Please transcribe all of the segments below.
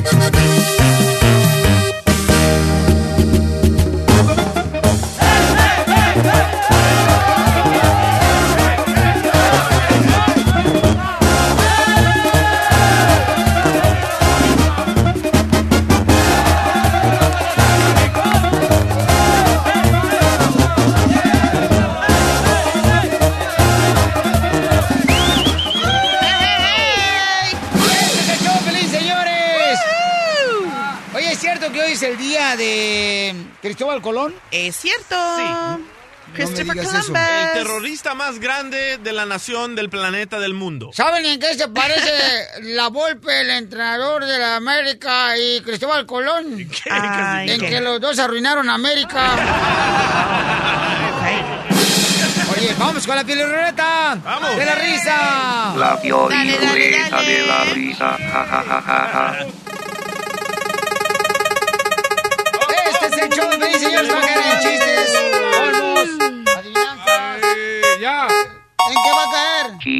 diferente. ¡Este Colón? Es cierto. Christopher digas eso. Columbus. El terrorista más grande de la nación, del planeta, del mundo. ¿Saben en qué se parece la Volpe, el entrenador de la América, y Cristóbal Colón? Ay, en ¿qué? que los dos arruinaron América. Oye, vamos con la pilorreta. Vamos. De la risa. La dale. de la risa. Ja, ja, ja, ja, ja.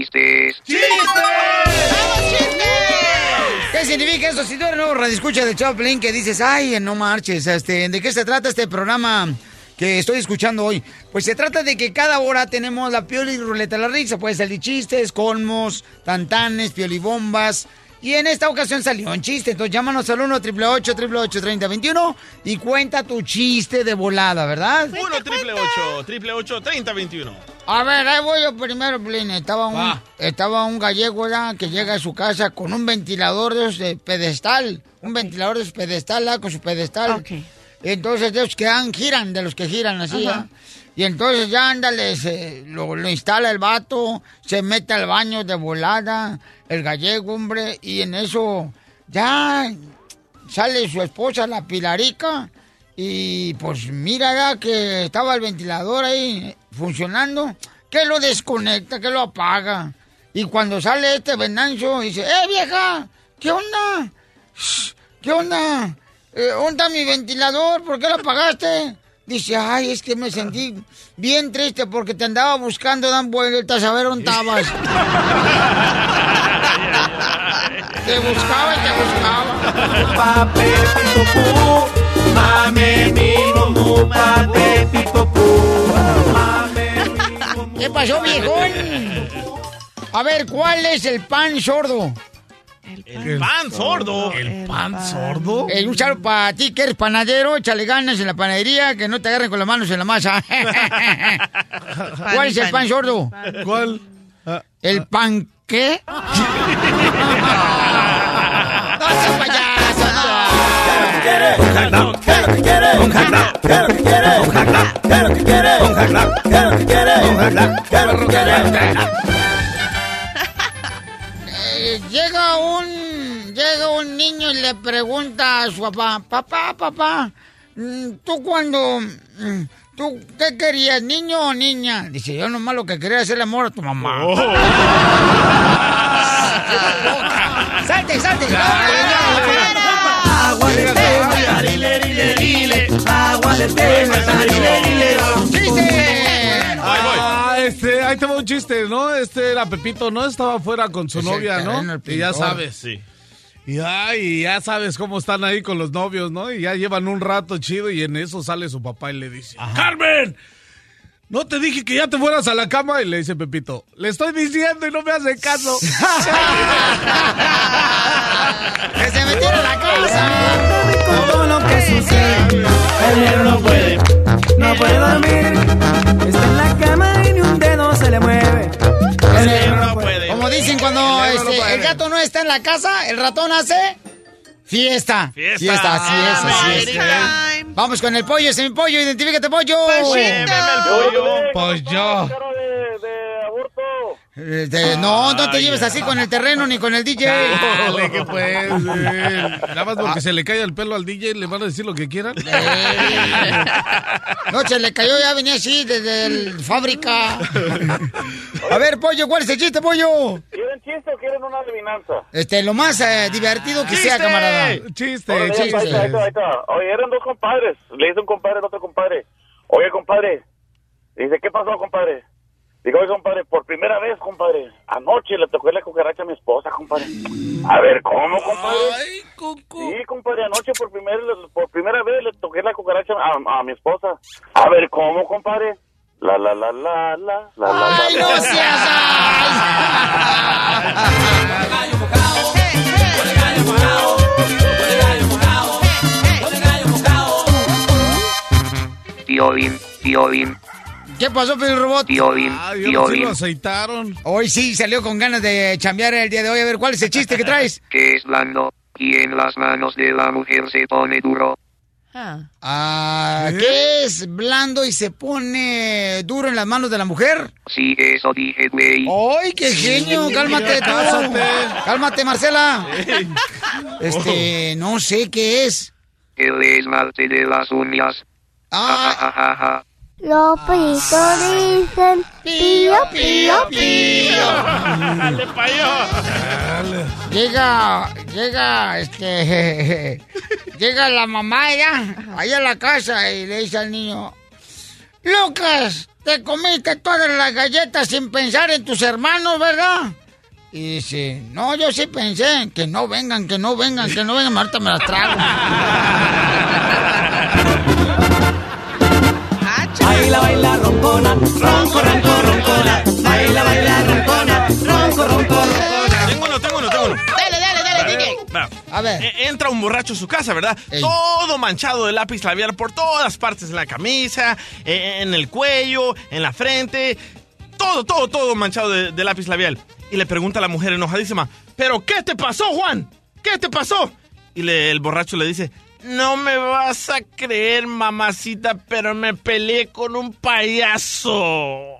Caer? Chistes. ¿Qué significa eso? Si tú eres nuevo radioescucha de Chaplin que dices, ay, no marches, este, ¿de qué se trata este programa que estoy escuchando hoy? Pues se trata de que cada hora tenemos la pioli y ruleta de la risa. Puede salir chistes, colmos, tantanes, piolibombas. Y en esta ocasión salió un chiste. Entonces llámanos al 1 888 3021 y cuenta tu chiste de volada, ¿verdad? 1 triple 8 triple 8 30 21. A ver, ahí voy yo primero, Plin. Estaba un, estaba un gallego ¿verdad? que llega a su casa con un ventilador de, pedestal. Un ventilador de pedestal, ¿verdad? con su pedestal. Ok. Entonces, de los que dan, giran, de los que giran así. ¿ah? Y entonces ya ándale, se- lo, instala el vato, se mete al baño de volada, el gallego, hombre, y en eso ya sale su esposa, la Pilarica, y pues mira ya que estaba el ventilador ahí funcionando, que lo desconecta, que lo apaga. Y cuando sale este Venancio, dice, ¡eh, vieja! ¿Qué onda? ¿Qué onda? Eh, ¿Dónde está mi ventilador? ¿Por qué lo apagaste? Dice, ay, es que me sentí bien triste porque te andaba buscando, dan vueltas a ver dónde estabas. te buscaba y te buscaba. ¿Qué pasó, viejón? A ver, ¿cuál es el pan sordo? El pan sordo. ¿El pan sordo? El un para ti que eres panadero, échale ganas en la panadería, que no te agarren con las manos en la masa. ¿Cuál es el pan sordo? ¿Cuál? ¿El pan qué? no seas payaso, Eh, llega un llega un niño y le pregunta a su papá, papá, papá, mm, ¿tú cuando mm, tú qué querías, niño o niña? Dice, yo nomás lo que quería es el amor a tu mamá. ¡Salte, salte! Agua de tema, rile, rile, rile. Agua de tema, rile, rile. ¡Chiste! Este, ahí te va un chiste, ¿no? Este era Pepito, ¿no? Estaba afuera con su Es novia, ¿no? Y ya sabes. Sí. Y, ay, ya sabes cómo están ahí con los novios, ¿no? Y ya llevan un rato chido y en eso sale su papá y le dice, ¡Carmen! ¿No te dije que ya te fueras a la cama? Y le dice Pepito, le estoy diciendo y no me hace caso. ¡Que se metieron a la casa! todo lo que sucede. No puede, no puede dormir. Está en la cama y ni un dedo se le mueve. El negro no puede. Como dicen cuando El negro no este, el gato no está en la casa, el ratón hace fiesta. Fiesta. así es, así es. Time. Vamos con el pollo, ese mi pollo, identifícate pollo. Lléveme el pollo. Este, no, no te lleves así con el terreno ni con el DJ. Dale, que pues. eh, Nada más porque se le cae el pelo al DJ, le van a decir lo que quieran. No, se le cayó, ya venía así desde el fábrica. A ver, pollo, ¿cuál es el chiste, pollo? ¿Quieren chiste o quieren una adivinanza? Este, lo más eh, divertido que sea, ¡Chiste! camarada. Chiste, Órale, ahí está, ahí está, ahí está, ahí está. Oye, eran dos compadres. Le dice un compadre al otro compadre. Oye, compadre. Dice, ¿qué pasó, compadre? Digo, oye, compadre, por primera vez, compadre. Anoche le tocó la cucaracha a mi esposa, compadre. A ver, ¿cómo, compadre? Ay, Coco. Sí, compadre, anoche por, primer, por primera vez le toqué la cucaracha a, a mi esposa. A ver, ¿cómo, compadre? La, la, la, la, la, la, la, ¡Ay, la, no seas! Piolín, Piolín, ¿Qué pasó, Pedro Robot? Piolín, Piolín. lo aceitaron. Hoy sí salió con ganas de chambear el día de hoy. A ver, ¿cuál es el chiste que traes? que es blando, y en las manos de la mujer se pone duro. Ah. Ah, ¿Qué es blando y se pone duro en las manos de la mujer? Sí, eso dije, güey. ¡Ay, qué genio! Cálmate, tú. Cásate. Cálmate, Marcela. Este, no sé qué es. El esmalte de las uñas. Ah, Ajajaja. Los perritos dicen pío, pío, pío. Dale, payo. llega, llega, este, llega la mamá ya, ahí a la casa y le dice al niño, Lucas, te comiste todas las galletas sin pensar en tus hermanos, ¿verdad? Y dice, no, yo sí pensé, que no vengan, que no vengan, que no vengan, ahorita me las trago. Baila, baila, roncona, ronco, ronco, roncona. Baila, baila, roncona, ronco, ronco, roncona. Tengo uno, tengo uno, tengo uno. Dale, dale, dale, DJ. Va. A ver. E- Entra un borracho a su casa, ¿verdad? Ey. Todo manchado de lápiz labial por todas partes, en la camisa, e- en el cuello, en la frente. Todo, todo, todo manchado de, de lápiz labial. Y le pregunta a la mujer enojadísima, ¿pero qué te pasó, Juan? ¿Qué te pasó? Y le- el borracho le dice, no me vas a creer, mamacita, pero me peleé con un payaso.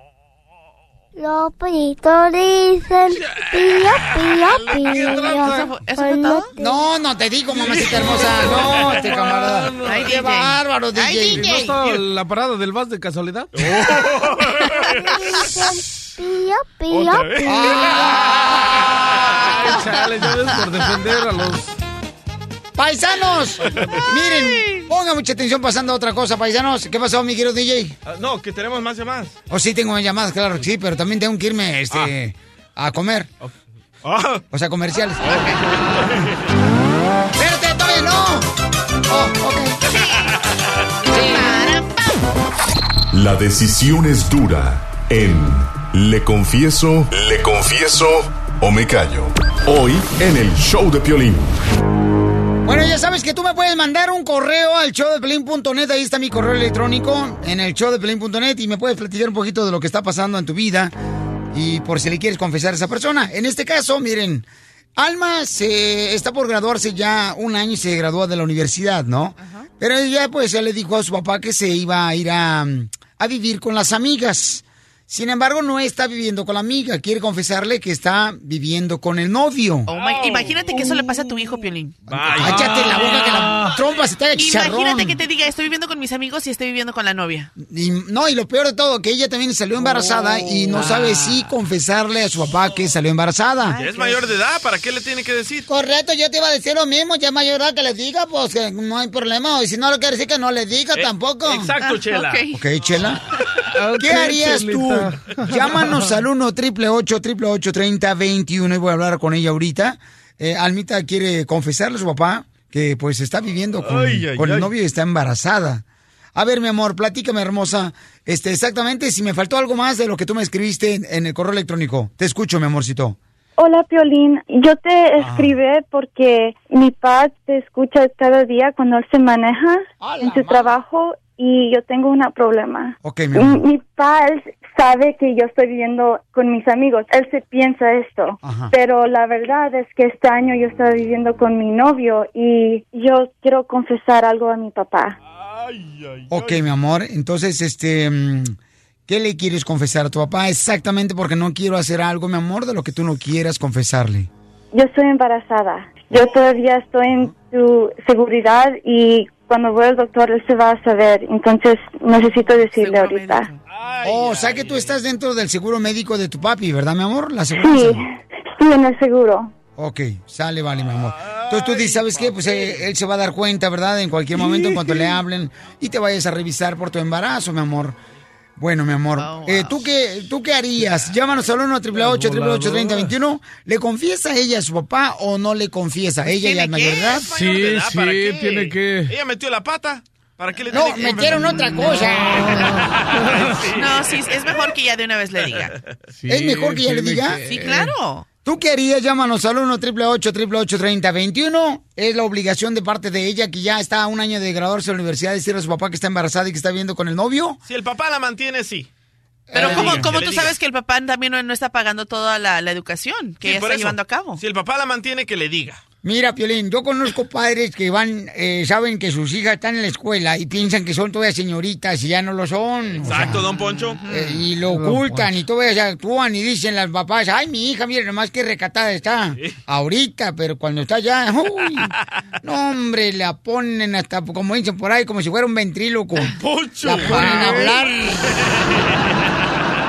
Los perritos dicen pío, pío, pío. ¿Eso fue todo? No, no te digo, mamacita hermosa, no, este camarada. Ay, Qué DJ. bárbaro, Ay, DJ. DJ. ¿No la parada del VAS de casualidad? Pío, pío, pío. Ah. Chale, ya ves por defender a los... Paisanos, miren, pongan mucha atención pasando a otra cosa, paisanos. ¿Qué pasó, mi querido DJ? Ah, no, que tenemos más llamadas. O sí tengo llamadas, claro, sí, pero también tengo que irme este, a comer. Ah, O sea, comerciales. Espérate, todavía no. Oh, ok. La decisión es dura en Le Confieso, Le Confieso o Me Callo. Hoy en el show de Piolín. Sabes que tú me puedes mandar un correo al showdepelín.net. Ahí está mi correo electrónico en el showdepelín.net y me puedes platicar un poquito de lo que está pasando en tu vida y por si le quieres confesar a esa persona. En este caso, miren, Alma se está por graduarse ya un año y se graduó de la universidad, ¿no? Pero ella pues ya le dijo a su papá que se iba a ir a, a vivir con las amigas. Sin embargo, no está viviendo con la amiga. Quiere confesarle que está viviendo con el novio. Oh my- Imagínate que eso le pasa a tu hijo, Piolín. vaya. Cállate la boca que la trompa se te haga chicharrón. Imagínate que te diga, estoy viviendo con mis amigos y estoy viviendo con la novia. Y, no, y lo peor de todo, que ella también salió embarazada y no sabe si confesarle a su papá que salió embarazada. Ya es mayor de edad, ¿para qué le tiene que decir? Correcto, yo te iba a decir lo mismo, ya es mayor edad que le diga, pues que no hay problema. Y si no lo quiere decir, que no le diga Eh, tampoco. Exacto, Ah, Chela. ok. Ok, Chela. ¿Qué harías Chelita. tú? Llámanos al 1 888 3021 y voy a hablar con ella ahorita. Eh, Almita quiere confesarle a su papá que pues está viviendo con, Ay, ay, con el ay. novio y está embarazada. A ver, mi amor, platícame, hermosa. Este, exactamente, si me faltó algo más de lo que tú me escribiste en, en el correo electrónico. Te escucho, mi amorcito. Hola, Piolín. Yo te Ah. escribí porque mi padre te escucha cada día cuando él se maneja en su madre. trabajo y yo tengo un problema. Ok, mi amor. Mi, padre sabe que yo estoy viviendo con mis amigos. Él se piensa esto. Ajá. Pero la verdad es que este año yo estaba viviendo con mi novio y yo quiero confesar algo a mi papá. Ok, mi amor. Entonces, este, mm, ¿qué le quieres confesar a tu papá? Exactamente porque no quiero hacer algo, mi amor, de lo que tú no quieras confesarle. Yo estoy embarazada. Yo todavía estoy en tu seguridad y cuando voy al doctor él se va a saber. Entonces necesito decirle ahorita. oh, o sea que tú estás dentro del seguro médico de tu papi, ¿verdad, mi amor? La Sí, estoy en el seguro. Ok, sale, vale, mi amor. Entonces tú dices, ¿sabes qué? Pues eh, él se va a dar cuenta, ¿verdad? En cualquier momento, en cuanto le hablen y te vayas a revisar por tu embarazo, mi amor. Bueno, mi amor, eh, ¿tú, qué, ¿tú qué harías? Llámanos al 1 888 3021 ¿Le confiesa ella a su papá o no le confiesa? ¿Ella ya es mayor de edad? Sí, sí, tiene que... Ella metió la pata. ¿Para qué le No, tiene que metieron otra cosa. No, sí, es mejor que ya de una vez le diga. ¿Es mejor que ya le diga? Sí, claro. ¿Tú qué harías? Llámanos al 1 888 3021 Es la obligación de parte de ella que ya está a un año de graduarse de la universidad decirle a su papá que está embarazada y que está viviendo con el novio. Si el papá la mantiene, sí. Pero le ¿cómo, diga, cómo tú sabes que el papá también no, no está pagando toda la, la educación que Sí, ella está eso. llevando a cabo? Si el papá la mantiene, que le diga. Mira, Piolín, yo conozco padres que van, eh, saben que sus hijas están en la escuela y piensan que son todavía señoritas y ya no lo son. O sea, Exacto, don Poncho. eh, y lo ocultan y todavía se actúan y dicen las papás, ay, mi hija, mira, nomás que recatada está. Ahorita, pero cuando está ya, uy, no, hombre, la ponen hasta, como dicen por ahí, como si fuera un ventríloco. Poncho. La ponen a hablar.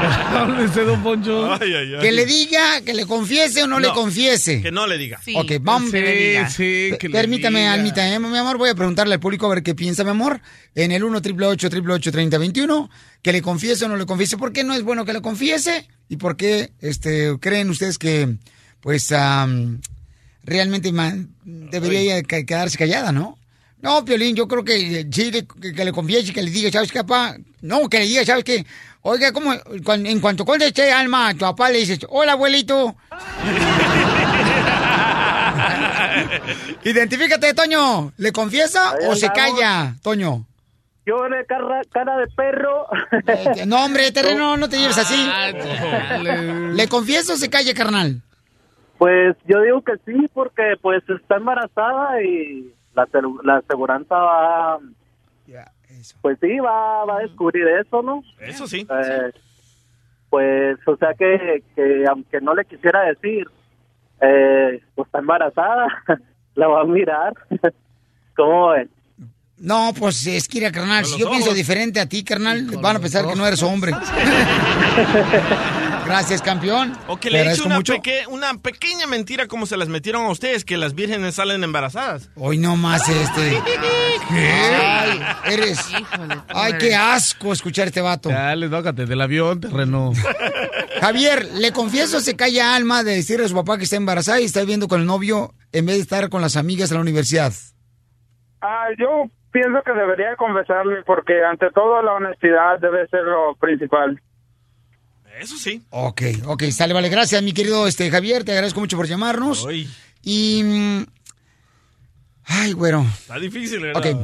Háblese, don Poncho. Ay, ay, ay. Que le diga, que le confiese o no, le confiese. Que no le diga. ok, vamos. Sí, sí, que le Permítame, diga. Almita, ¿eh, mi amor, voy a preguntarle al público a ver qué piensa, mi amor. En el 1 888 3021 que le confiese o no le confiese. ¿Por qué no es bueno que le confiese? ¿Y por qué este, creen ustedes que, pues, realmente debería quedarse callada, no? No, Piolín, yo creo que eh, sí, le- que, que le confiese y que le diga, ¿sabes qué, papá? No, que le diga, ¿sabes qué? Oiga, ¿cómo? En cuanto conteste Alma, a tu papá le dices, hola, abuelito. Identifícate, Toño. ¿Le confiesa Ahí o se calla, Toño? Yo de cara, cara de perro. Eh, No, hombre, terreno, no te lleves así. Ah, ¿Le confiesa o se calla, carnal? Pues yo digo que sí, porque pues está embarazada y la, la aseguranza va... Pues sí, va, va a descubrir eso, ¿no? Eso sí. Eh, Pues, o sea que, que aunque no le quisiera decir, eh, pues está embarazada, la va a mirar. ¿Cómo ven? No, pues es que, mira, carnal, si yo pienso diferente a ti, carnal, van a pensar que no eres hombre. Gracias, campeón. O que le eche agradezco una, mucho. peque- una pequeña mentira como se las metieron a ustedes, que las vírgenes salen embarazadas. Hoy no más este. Ay, eres. Ay, qué asco escuchar este vato. Dale, tócate del avión, terreno. Javier, ¿le confieso se calla Alma de decirle a su papá que está embarazada y está viviendo con el novio en vez de estar con las amigas en la universidad? Ah, yo pienso que debería confesarle porque ante todo la honestidad debe ser lo principal. Eso sí. Ok, ok, sale, vale. Gracias, mi querido este, Javier. Te agradezco mucho por llamarnos. Y. mm, Ay, güero. Está difícil, ¿verdad? Ok.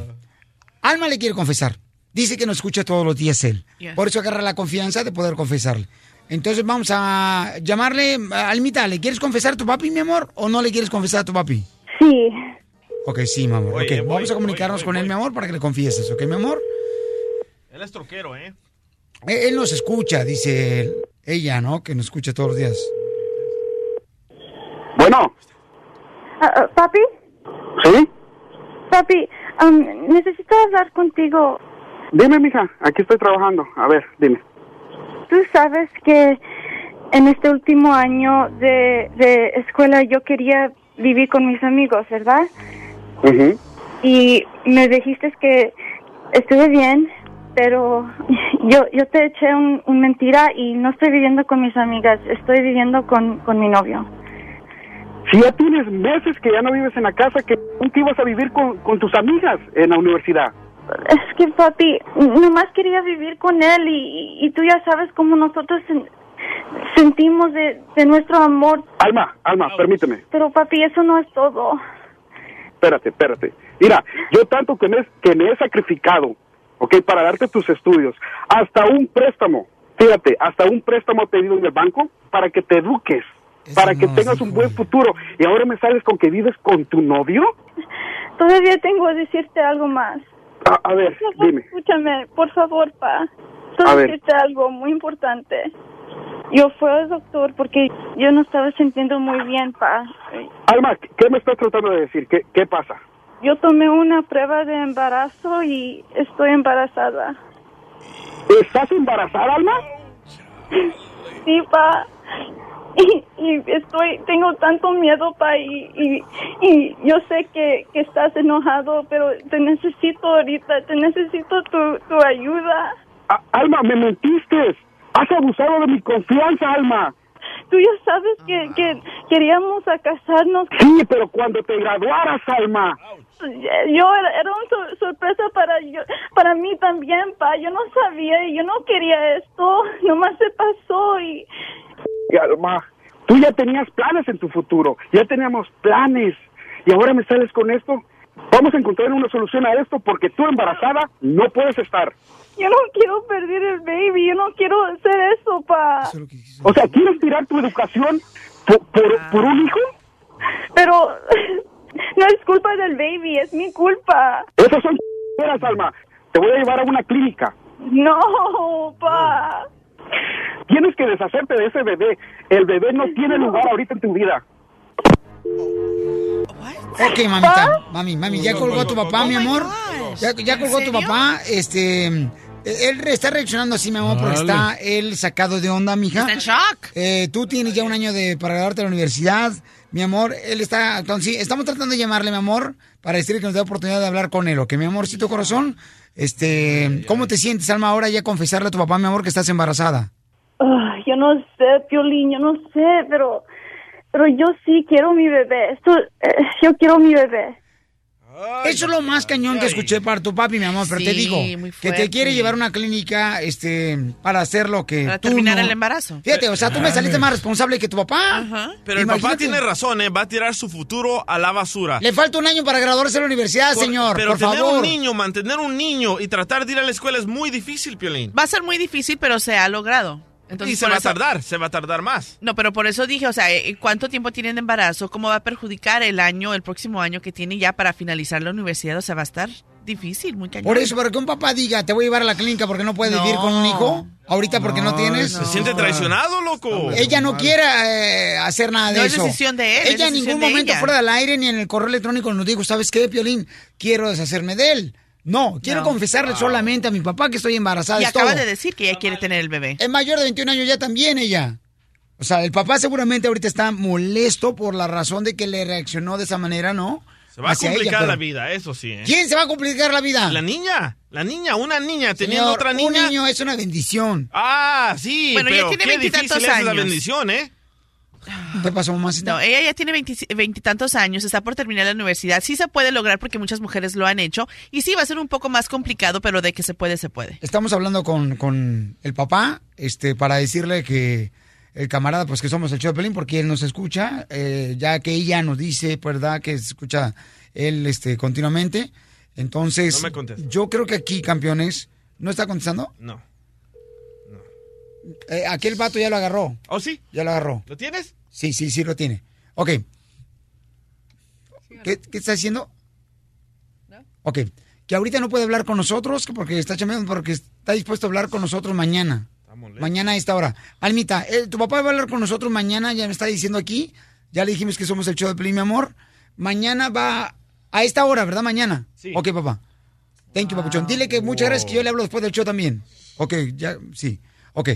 Alma le quiere confesar. Dice que nos escucha todos los días él. Por eso agarra la confianza de poder confesarle. Entonces vamos a llamarle. Almita, ¿le quieres confesar a tu papi, mi amor? ¿O no le quieres confesar a tu papi? Sí. Ok, sí, mi amor. Voy, vamos a comunicarnos con él, mi amor, para que le confieses, ¿ok, mi amor? Él es troquero, ¿eh? Eh, Él nos escucha, dice él- ella, ¿no? Que nos escucha todos los días. Bueno. Ah, ah, papi, ¿Sí? papi, am, necesito hablar contigo. Dime, mija, aquí estoy trabajando. A ver, dime. Tú sabes que en este último año de, de escuela yo quería vivir con mis amigos, ¿verdad? Y me dijiste que estuve bien, pero yo yo te eché un, un mentira y no estoy viviendo con mis amigas, estoy viviendo con, con mi novio. Si ya tienes meses que ya no vives en la casa, que nunca ibas a vivir con, con tus amigas en la universidad. Es que papi, nomás quería vivir con él y, y tú ya sabes cómo nosotros sen- sentimos de, de nuestro amor. Alma, Alma, permíteme. Pero papi, eso no es todo. Espérate, espérate. Mira, yo tanto que me, que me he sacrificado ¿ok? Para darte tus estudios. Hasta un préstamo, fíjate, hasta un préstamo pedido en el banco para que te eduques, para que tengas un buen futuro. Y ahora me sales con que vives con tu novio. Todavía tengo que decirte algo más. A, a ver, Por favor, dime. Escúchame, por favor, pa. A Solo ver. decirte algo muy importante. Yo fui al doctor porque yo no estaba sintiendo muy bien, pa. Alma, ¿qué me estás tratando de decir? ¿Qué, qué pasa? Yo tomé una prueba de embarazo y estoy embarazada. ¿Estás embarazada, Alma? Sí, pa. Y, y estoy, tengo tanto miedo, pa, y, y, y yo sé que, que estás enojado, pero te necesito ahorita, te necesito tu, tu ayuda. A- Alma, me mentiste. Has abusado de mi confianza, Alma. Tú ya sabes que, que queríamos a casarnos. Sí, pero cuando te graduaras, Alma. Yo era, era una sor- sorpresa para yo, para mí también, pa. Yo no sabía y yo no quería esto. Nomás se pasó y Y, Alma, tú ya tenías planes en tu futuro. Ya teníamos planes. Y ahora me sales con esto. Vamos a encontrar una solución a esto porque tú embarazada no puedes estar. yo no quiero perder el baby. Yo no quiero hacer eso, pa. O sea, ¿quieres tirar tu educación por, por, por un hijo? Pero es culpa del baby, es mi culpa. Esas son chingaderas, Alma. Te voy a llevar a una clínica. No, pa. Tienes que deshacerte de ese bebé. El bebé no tiene lugar ahorita en tu vida. Ok, mamita, mami, mami, ya colgó a tu papá, mi amor. Ya, ya colgó a tu papá, este... Él está reaccionando así, mi amor, porque está él sacado de onda, mija. Está en shock. Eh, tú tienes ya un año de para graduarte de la universidad, mi amor. Él está actuando sí, Estamos tratando de llamarle, mi amor, para decirle que nos dé oportunidad de hablar con él, ¿ok? Mi amorcito corazón, este... ¿Cómo te sientes, Alma, ahora ya confesarle a tu papá, mi amor, que estás embarazada? Yo no sé, Piolín, yo no sé, pero pero yo sí quiero mi bebé. Eh, yo quiero mi bebé. Eso es lo más cañón que escuché para tu papi, mi amor, pero te digo que te quiere llevar a una clínica este para hacer lo que Para tú terminar no- el embarazo. Fíjate, o sea, tú me saliste más responsable que tu papá. Pero el papá Imagínate. tiene razón, ¿eh? Va a tirar su futuro a la basura. Le falta un año para graduarse de la universidad, Por- señor, pero por tener favor. un niño, mantener un niño y tratar de ir a la escuela es muy difícil, Piolín. Va a ser muy difícil, pero se ha logrado. Entonces, y se va a tardar, se va a tardar más. No, pero por eso dije, o sea, eh, ¿cuánto tiempo tienen de embarazo? ¿Cómo va a perjudicar el año, el próximo año que tiene ya para finalizar la universidad? O sea, va a estar difícil, muy cañón. Por eso, para que un papá diga, te voy a llevar a la clínica porque no puedes vivir con un hijo, ahorita porque no, tienes. Se siente traicionado, loco. Ella no quiere eh, hacer nada de No es eso. decisión de él, es Ella en ningún momento ella. fuera del aire ni en el correo electrónico nos dijo, ¿sabes qué, Piolín? Quiero deshacerme de él. No, quiero No. confesarle solamente a mi papá que estoy embarazada. Y es acaba todo. de decir que ella quiere tener el bebé. Es mayor de 21 años ya también ella. O sea, el papá seguramente ahorita está molesto por la razón de que le reaccionó de esa manera, ¿no? Se va a ella, complicar pero- la vida, eso sí. ¿eh? ¿Quién se va a complicar la vida? La niña, la niña, una niña teniendo Señor, otra niña. Un niño es una bendición. Ah, sí, Bueno, ya pero tiene qué veintitantos difícil es esa años. bendición, ¿eh? ¿Qué pasó, mamacita? No, ella ya tiene veinti- veintitantos años, está por terminar la universidad. Sí se puede lograr porque muchas mujeres lo han hecho. Y sí, va a ser un poco más complicado, pero de que se puede, se puede. Estamos hablando con, con el papá, este, para decirle que el camarada, pues que somos el show de Pelín, porque él nos escucha, eh, ya que ella nos dice, ¿verdad? Que se escucha él, este, continuamente. Entonces, No me contesta. yo creo que aquí, campeones, ¿no está contestando? No. Eh, aquel vato ya lo agarró. ¿Oh, sí? Ya lo agarró. ¿Lo tienes? Sí, sí, sí lo tiene. Ok. ¿Qué, qué está haciendo? Ok. Que ahorita no puede hablar con nosotros que porque está chambeando, porque está dispuesto a hablar con nosotros mañana. Mañana a esta hora. Almita, eh, tu papá va a hablar con nosotros mañana, ya me está diciendo aquí. Ya le dijimos que somos el show de Pelín, mi amor. Mañana va a esta hora, ¿verdad? Mañana. Sí. Ok, papá. Thank you, papuchón. Dile que muchas gracias, que yo le hablo después del show también. Ok, ya, sí. Ok.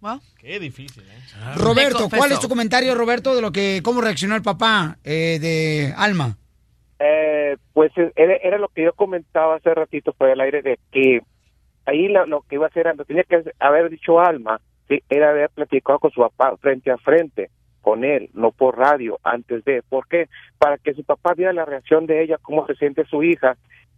Well. Qué difícil, ¿eh? Roberto, ¿cuál es tu comentario, Roberto, de lo que, cómo reaccionó el papá eh, de Alma? Eh, pues eh, era, era lo que yo comentaba hace ratito por el aire de que ahí lo, lo que iba a hacer, lo tenía que haber dicho Alma, ¿sí? era haber platicado con su papá frente a frente con él, no por radio, antes de, ¿por qué? Para que su papá viera la reacción de ella, cómo se siente su hija,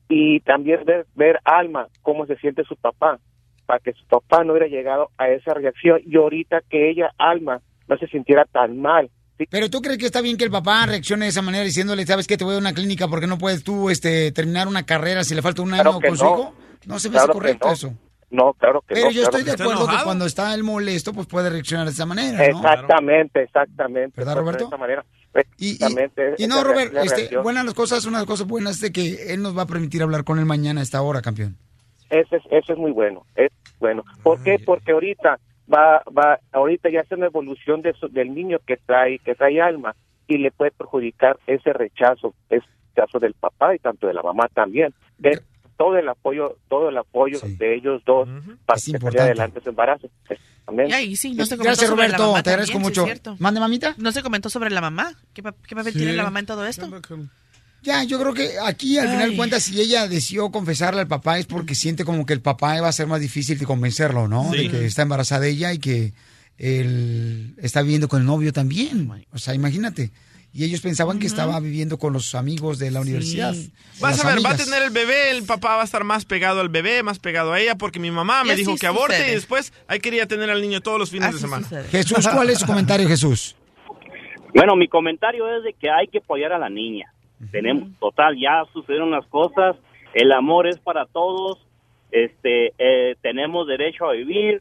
y también ver, ver Alma, cómo se siente su papá, para que su papá no hubiera llegado a esa reacción, y ahorita que ella, Alma, no se sintiera tan mal Pero tú crees que está bien que el papá reaccione de esa manera diciéndole, sabes que te voy a una clínica porque no puedes tú este, terminar una carrera si le falta un año Claro con su no. hijo? No se me hace Claro que correcto no. eso. No, claro que Pero no. yo claro estoy de acuerdo que cuando está él molesto, pues puede reaccionar de esa manera, ¿no? Exactamente, exactamente. ¿Verdad, Roberto? De esa manera. Y, no, Robert, este, buenas las cosas, una de las cosas buenas de que él nos va a permitir hablar con él mañana a esta hora, campeón. Ese es, eso es muy bueno, es bueno. ¿Por qué? Porque ahorita va, va, ahorita ya es una evolución de su- del niño que trae, que trae alma y le puede perjudicar ese rechazo, ese rechazo del papá y tanto de la mamá también. De todo el apoyo, todo el apoyo de ellos dos para que salga adelante su embarazo. Y ahí sí, no se comentó Gracias, sobre la Roberto, mamá te agradezco también, mucho. es. ¿Mande, mamita? No se comentó sobre la mamá. ¿Qué, qué papel Sí. tiene la mamá en todo esto? Ya, yo creo que aquí al final de cuentas, si ella decidió confesarle al papá es porque siente como que el papá va a ser más difícil de convencerlo, ¿no? Sí. De que está embarazada ella y que él está viviendo con el novio también. O sea, imagínate. Y ellos pensaban que estaba viviendo con los amigos de la universidad. Vas a ver, va a tener el bebé, el papá va a estar más pegado al bebé, más pegado a ella, porque mi mamá me dijo que aborte sucede. y después ahí quería tener al niño todos los fines de semana. Jesús, ¿cuál es su comentario, Jesús? Bueno, mi comentario es de que hay que apoyar a la niña. Tenemos, total, ya sucedieron las cosas, el amor es para todos, este, eh, tenemos derecho a vivir,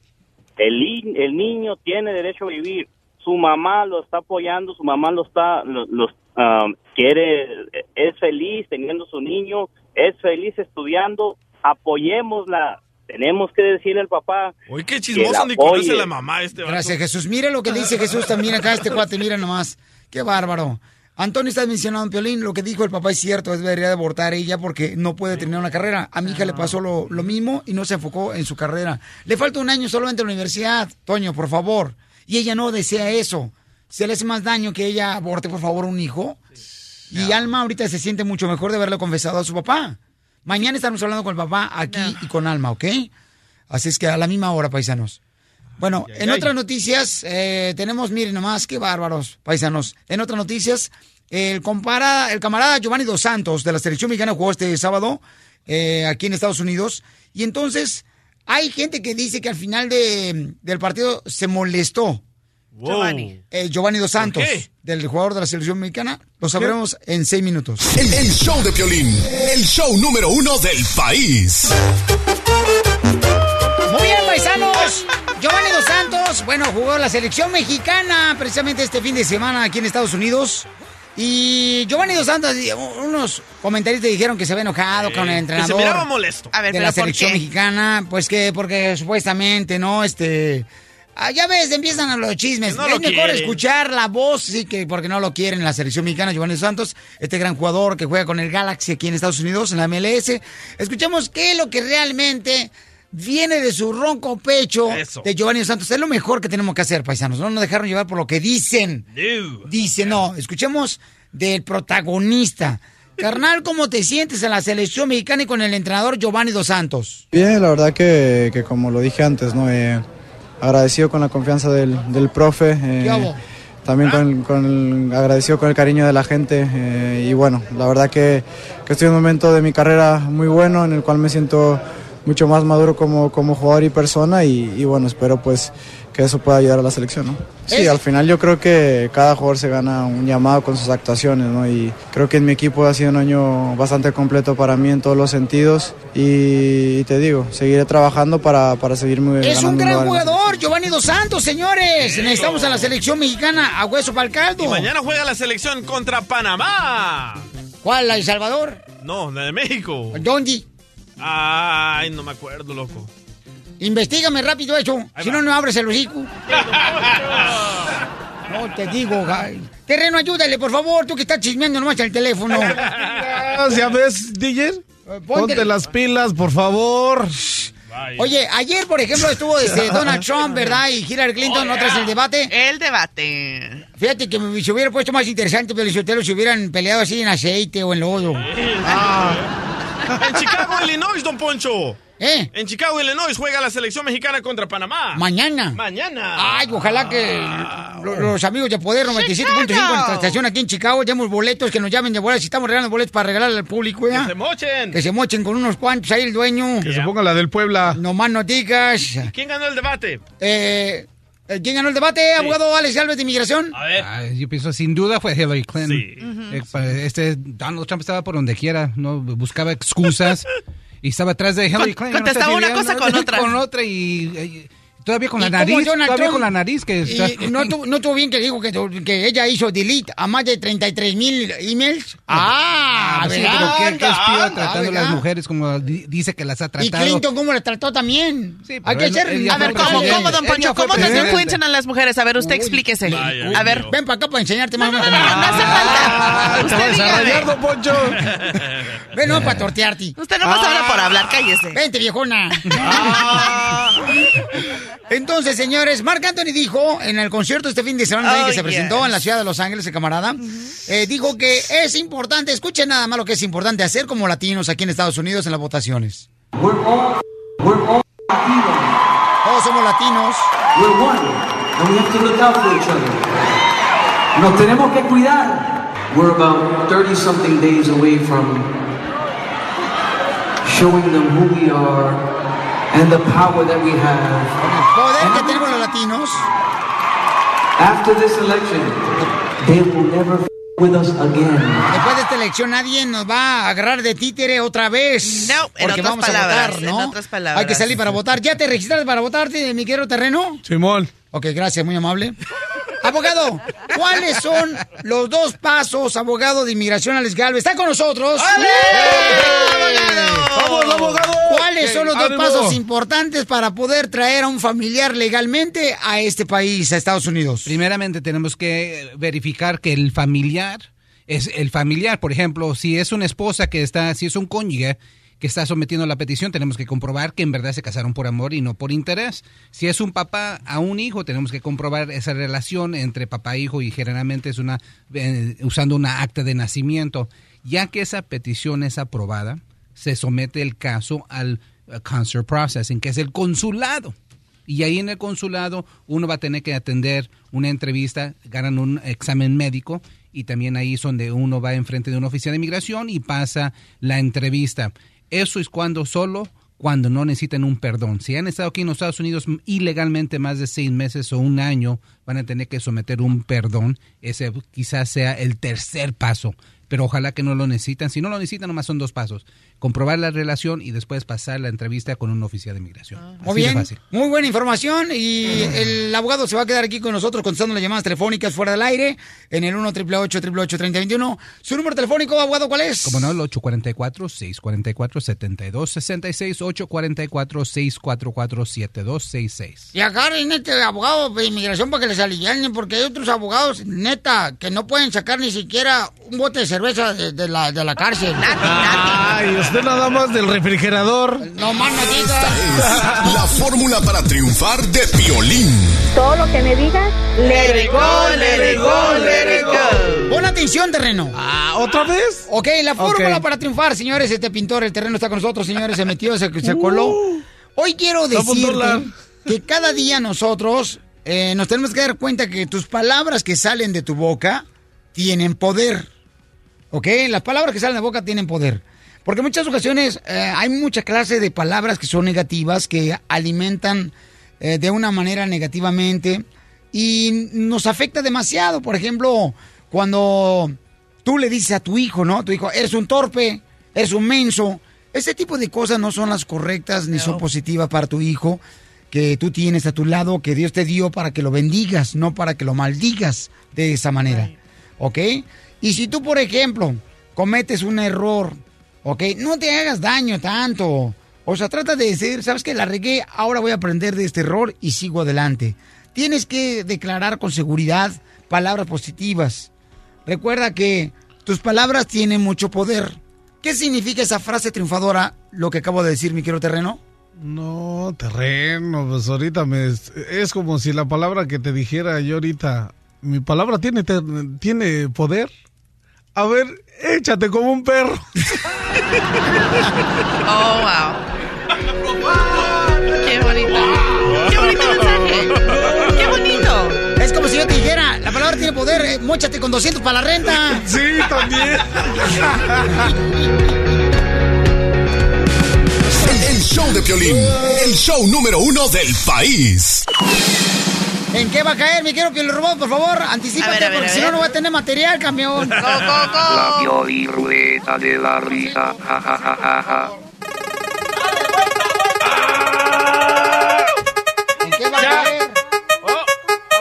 el, el niño tiene derecho a vivir, su mamá lo está apoyando, su mamá lo está, lo, lo, um, quiere, es feliz teniendo su niño, es feliz estudiando, apoyémosla, tenemos que decirle al papá. Uy, qué que chismoso ni conoce la mamá este vato. Gracias, Jesús. Mira lo que dice Jesús también acá, este cuate, mira nomás. Qué bárbaro. Antonio está mencionando, Piolín, lo que dijo el papá es cierto, es debería de abortar ella porque no puede terminar una carrera. A mi hija le pasó lo, lo mismo y no se enfocó en su carrera. Le falta un año solamente en la universidad, Toño, por favor. Y ella no desea eso. Se le hace más daño que ella aborte, por favor, un hijo. Y Alma ahorita se siente mucho mejor de haberle confesado a su papá. Mañana estamos hablando con el papá aquí y con Alma, ¿ok? Así es que a la misma hora, paisanos. Bueno, en ay. otras noticias, eh, tenemos, miren nomás, qué bárbaros, paisanos. En otras noticias, el, compara, el camarada Giovanni Dos Santos de la selección mexicana jugó este sábado eh, aquí en Estados Unidos. Y entonces, hay gente que dice que al final de- del partido se molestó. Giovanni. Eh, Giovanni Dos Santos, del jugador de la selección mexicana. Lo sabremos en seis minutos. El, el show de Piolín, el show número uno del país. Muy bien, paisanos. Giovanni Dos Santos, bueno, jugó la selección mexicana precisamente este fin de semana aquí en Estados Unidos. Y Giovanni Dos Santos, unos comentaristas dijeron que se había enojado con el Que entrenador. se miraba molesto. A ver, de la ¿por selección qué? mexicana, pues que porque supuestamente, ¿no? Este. ah, ya ves, empiezan a los chismes. Que no es lo mejor quieren. escuchar la voz, sí, que porque no lo quieren la selección mexicana, Giovanni Dos Santos, este gran jugador que juega con el Galaxy aquí en Estados Unidos, en la MLS. Escuchemos qué es lo que realmente viene de su ronco pecho Eso. de Giovanni Dos Santos. Es lo mejor que tenemos que hacer, paisanos. No nos dejaron llevar por lo que dicen. Dice, no, escuchemos del protagonista. Carnal, ¿cómo te sientes en la selección mexicana y con el entrenador Giovanni Dos Santos? Bien, la verdad que, que como lo dije antes, ¿no? Eh, agradecido con la confianza del, del profe. eh, también con, con el- agradecido con el cariño de la gente. eh, y bueno, la verdad que, que estoy en un momento de mi carrera muy bueno en el cual me siento mucho más maduro como, como jugador y persona. Y, y bueno, espero pues que eso pueda ayudar a la selección, ¿no? Sí, al final yo creo que cada jugador se gana un llamado con sus actuaciones, ¿no? Y creo que en mi equipo ha sido un año bastante completo para mí en todos los sentidos. Y, te digo, seguiré trabajando para, para seguir muy Es un gran jugador, Giovanni Dos Santos, señores. Necesitamos a la selección mexicana a hueso para el caldo. Y mañana juega la selección contra Panamá. ¿Cuál? ¿La de Salvador? No, la de México. ¿Dónde? Ay, no me acuerdo, loco. Investígame rápido eso. Si no, no abres el hocico. No te digo, gay. Terreno, ayúdale, por favor, tú que estás chismeando nomás el teléfono. ¿Ya ves, DJ? Ponte las pilas, por favor. Oye, ayer, por ejemplo, estuvo este Donald Trump, ¿verdad? Y Hillary Clinton, otras en el debate. El debate. Fíjate que me- se hubiera puesto más interesante, pero si se hubieran peleado así en aceite o en lodo. En Chicago, Illinois, don Poncho. ¿Eh? En Chicago, Illinois juega la selección mexicana contra Panamá. Mañana. Mañana. Ay, ojalá que lo- los amigos de Poder 97.5 en nuestra estación aquí en Chicago demos boletos, que nos llamen de boletos. Si estamos regalando boletos para regalarle al público, ¿ya? Que se mochen. Que se mochen con unos cuantos ahí el dueño. Que se ponga la del Puebla. No más no digas. ¿Quién ganó el debate? Eh, Eh, ¿Quién ganó el debate, abogado Alex Galvez de Inmigración? Ah, yo pienso, sin duda fue Hillary Clinton. Eh, pa- Este Donald Trump estaba por donde quiera, no buscaba excusas y estaba atrás de Hillary Con- Clinton. no contestaba sé si una cosa ¿no? con otra. Con otra y, y todavía con ¿Y la nariz, todavía Trump? con la nariz que está... Y no, tu- no tuvo bien que dijo que, que ella hizo delete a más de 33 mil emails. Ah, Ah, sí, ¿verdad? pero qué, qué Anda, tratando a las mujeres como di- dice que las ha Y tratado. Clinton, ¿cómo la trató también? Hay pero que él- ser. él A ver, ¿cómo, cómo, don Poncho? ¿Cómo presidente. Clinton a las mujeres? A ver, usted explíquese. A ver, Ven para acá para enseñarte más. No, no, no hace falta. Usted dígame. Poncho. Ven, no, para tortearte. Usted no más habla por hablar, cállese. Vente, viejona. Entonces, señores, Marc Anthony dijo en el concierto este fin de semana Oh, que se presentó yes. en la ciudad de Los Ángeles, el camarada, eh, dijo que es importante, escuchen nada más lo que es importante hacer como latinos aquí en Estados Unidos en las votaciones. Todos somos latinos. We're one, and we have to look out for each other. Nos tenemos que cuidar. We're about 30 something days away from showing them who we are and the power that we have. Poder que tenemos los latinos. After this election, they will never f- with us again. Después de esta elección nadie nos va a agarrar de títere otra vez. No, en porque otras vamos palabras, a votar, ¿no? en otras palabras. Hay que salir para votar. ¿Ya te registraste para votarte, mi querido terreno? Simón. Ok, gracias, muy amable. Abogado, ¿cuáles son los dos pasos, abogado de inmigración Alex Galvez? Está con nosotros. ¡Vamos, abogado! ¿Cuáles son los dos ¡Ánimo! pasos importantes para poder traer a un familiar legalmente a este país, a Estados Unidos? Primeramente tenemos que verificar que el familiar es el familiar. Por ejemplo, si es una esposa que está, si es un cónyuge que está sometiendo la petición, tenemos que comprobar que en verdad se casaron por amor y no por interés. Si es un papá a un hijo, tenemos que comprobar esa relación entre papá e hijo y generalmente es una eh, usando una acta de nacimiento. Ya que esa petición es aprobada, se somete el caso al uh, consular processing, que es el consulado. Y ahí en el consulado uno va a tener que atender una entrevista, ganan un examen médico y también ahí es donde uno va enfrente de una oficina de inmigración y pasa la entrevista. Eso es cuando solo cuando no necesitan un perdón. Si han estado aquí en los Estados Unidos ilegalmente más de seis meses o un año, van a tener que someter un perdón. Ese quizás sea el tercer paso, pero ojalá que no lo necesitan. Si no lo necesitan, nomás son dos pasos. Comprobar la relación y después pasar la entrevista con un oficial de inmigración. Muy Así de bien, fácil. muy buena información y el abogado se va a quedar aquí con nosotros contestando las llamadas telefónicas fuera del aire en el 1 888 3021 Su número telefónico, abogado, ¿cuál es? Como no, el 844-644-7266, 844-644-7266. Y agarren este abogado de inmigración para que les alivianen, porque hay otros abogados, neta, que no pueden sacar ni siquiera un bote de cerveza de, de la, de la cárcel. Ay, usted nada más del refrigerador. No más no digas. La fórmula para triunfar de violín. Todo lo que me digas, it go, it go, it go. Pon atención, terreno. Ah, ¿otra vez? Ok, la fórmula para triunfar, señores. Este pintor, el terreno está con nosotros, señores. Se metió, se, se coló. Hoy quiero decirte que cada día nosotros eh, nos tenemos que dar cuenta que tus palabras que salen de tu boca tienen poder. ¿Ok? Las palabras que salen de la boca tienen poder. Porque en muchas ocasiones eh, hay mucha clase de palabras que son negativas, que alimentan eh, de una manera negativamente y nos afecta demasiado. Por ejemplo, cuando tú le dices a tu hijo, ¿no? Tu hijo, eres un torpe, eres un menso. Ese tipo de cosas no son las correctas ni son positivas para tu hijo que tú tienes a tu lado, que Dios te dio para que lo bendigas, no para que lo maldigas de esa manera. ¿Ok? Y si tú, por ejemplo, cometes un error, ¿ok? No te hagas daño tanto. O sea, trata de decir, ¿sabes qué? La regué, ahora voy a aprender de este error y sigo adelante. Tienes que declarar con seguridad palabras positivas. Recuerda que tus palabras tienen mucho poder. ¿Qué significa esa frase triunfadora, lo que acabo de decir, mi querido terreno? No, terreno, pues ahorita me... Es como si la palabra que te dijera yo ahorita, mi palabra tiene, tiene poder. A ver, échate como un perro. Oh, wow. Qué bonito. Qué bonito mensaje. Qué bonito. Es como si yo te dijera, la palabra tiene poder, eh, móchate con 200 para la renta. Sí, también. El show de Piolín, el show número uno del país. ¿En qué va a caer, mi querido Piolín Robot? Por favor, anticípate, A ver, a ver, porque si no, no va a tener material, camión. La Pioli Ruleta de la Risa. Ja, ja, ja, ja, ja. ¿En qué va a caer?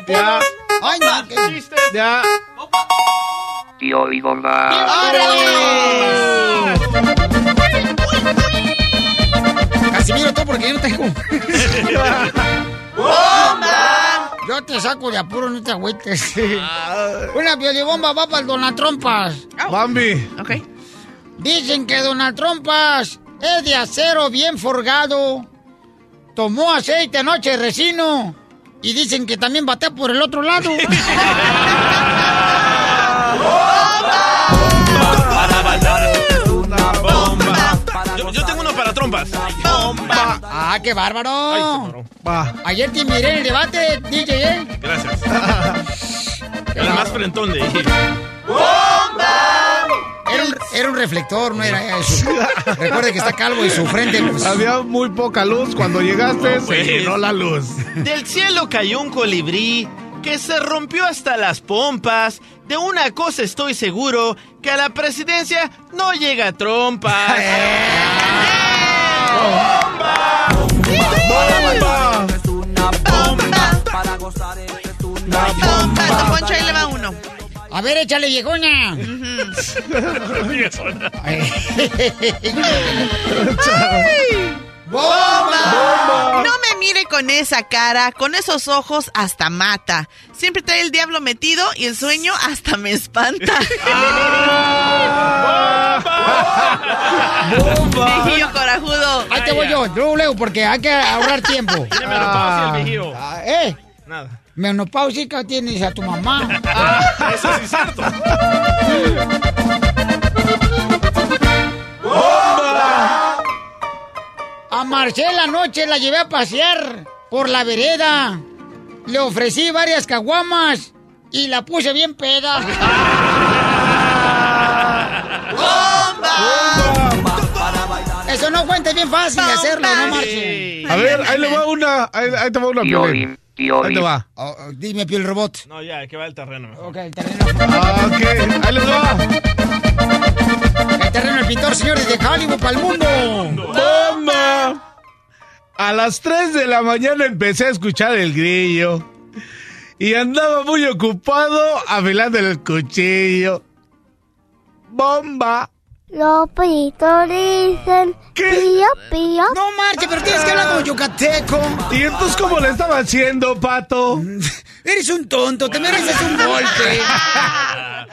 Ya. Ay, no, que... Ya. Pioli Bomba. Casimiro, tú porque yo no tengo. Yo te saco de apuro, no te agüites. Una piolibomba va para el Donald Trompas. Bambi. Ok. Dicen que Donald Trompas es de acero bien forgado. Tomó aceite anoche de resino. Y dicen que también batea por el otro lado. Yo, yo tengo uno para trompas. ¡Bomba! ¡Ah, qué bárbaro! Ayer te miré en el debate, DJ, ¿eh? Gracias. El más frentón de ahí. Era un, era un reflector, no era eso. Recuerde que está calvo y su frente... pues, Había muy poca luz. Cuando llegaste, No, pues. se llenó la luz. Del cielo cayó un colibrí que se rompió hasta las pompas. De una cosa estoy seguro, que a la presidencia no llega trompas. Bomba, Don Poncho, ahí le va uno. A ver, échale, viejona. ¡Bomba! No me mire con esa cara, con esos ojos hasta mata. Siempre trae el diablo metido y el sueño hasta me espanta. Viejillo corajudo. Ahí te voy yo, luego, luego, porque hay que ahorrar tiempo. Tiene menopausia el viejillo. Ah, ¿Eh? Nada. Menopáusica tienes a tu mamá. Eso sí es cierto. A Marcela anoche la llevé a pasear por la vereda. Le ofrecí varias caguamas y la puse bien peda. Eso no cuenta, es bien fácil de hacerlo, no marchen. A ver, ahí le va una. Ahí, ahí te va una, Piolín. Ahí te va. Oh, oh, dime, piel robot. No, ya, que va el terreno. mejor. Ok, el terreno. Ah, ok, ahí les va. El terreno del pintor, señores, de Hollywood para el mundo. ¡Bomba! A las 3 de la mañana empecé a escuchar el grillo. Y andaba muy ocupado afilando el cuchillo. ¡Bomba! Los pollitos dicen pío, pío. No marche, pero tienes que hablar como yucateco. ¿Y entonces cómo le estaba haciendo, pato? Eres un tonto, te mereces un golpe.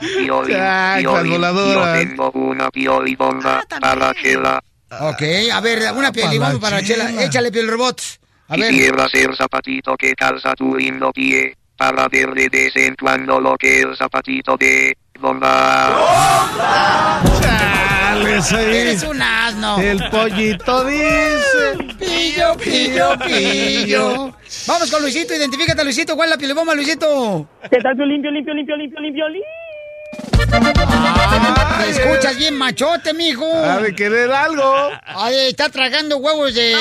Pioli, Ay, las Pioli, yo voladoras. tengo una Pioli Bomba para Chela. Ok, a ver, una pielibomba para Chela. Échale, piel robot. A ver. Quisiera ser zapatito que calza tu lindo pie, para ver de vez en cuando lo que el zapatito de bomba. Ahí. Eres un asno. El pollito dice. Pillo, pillo, pillo. Vamos con Luisito, identifícate, Luisito. ¿Cuál es la pielibomba, Luisito? ¿Qué tal, Piolín, Piolín, Piolín, Piolín, Piolín, Piolín? Te escuchas bien machote, mijo. Ha de querer algo. Ay, está tragando huevos de...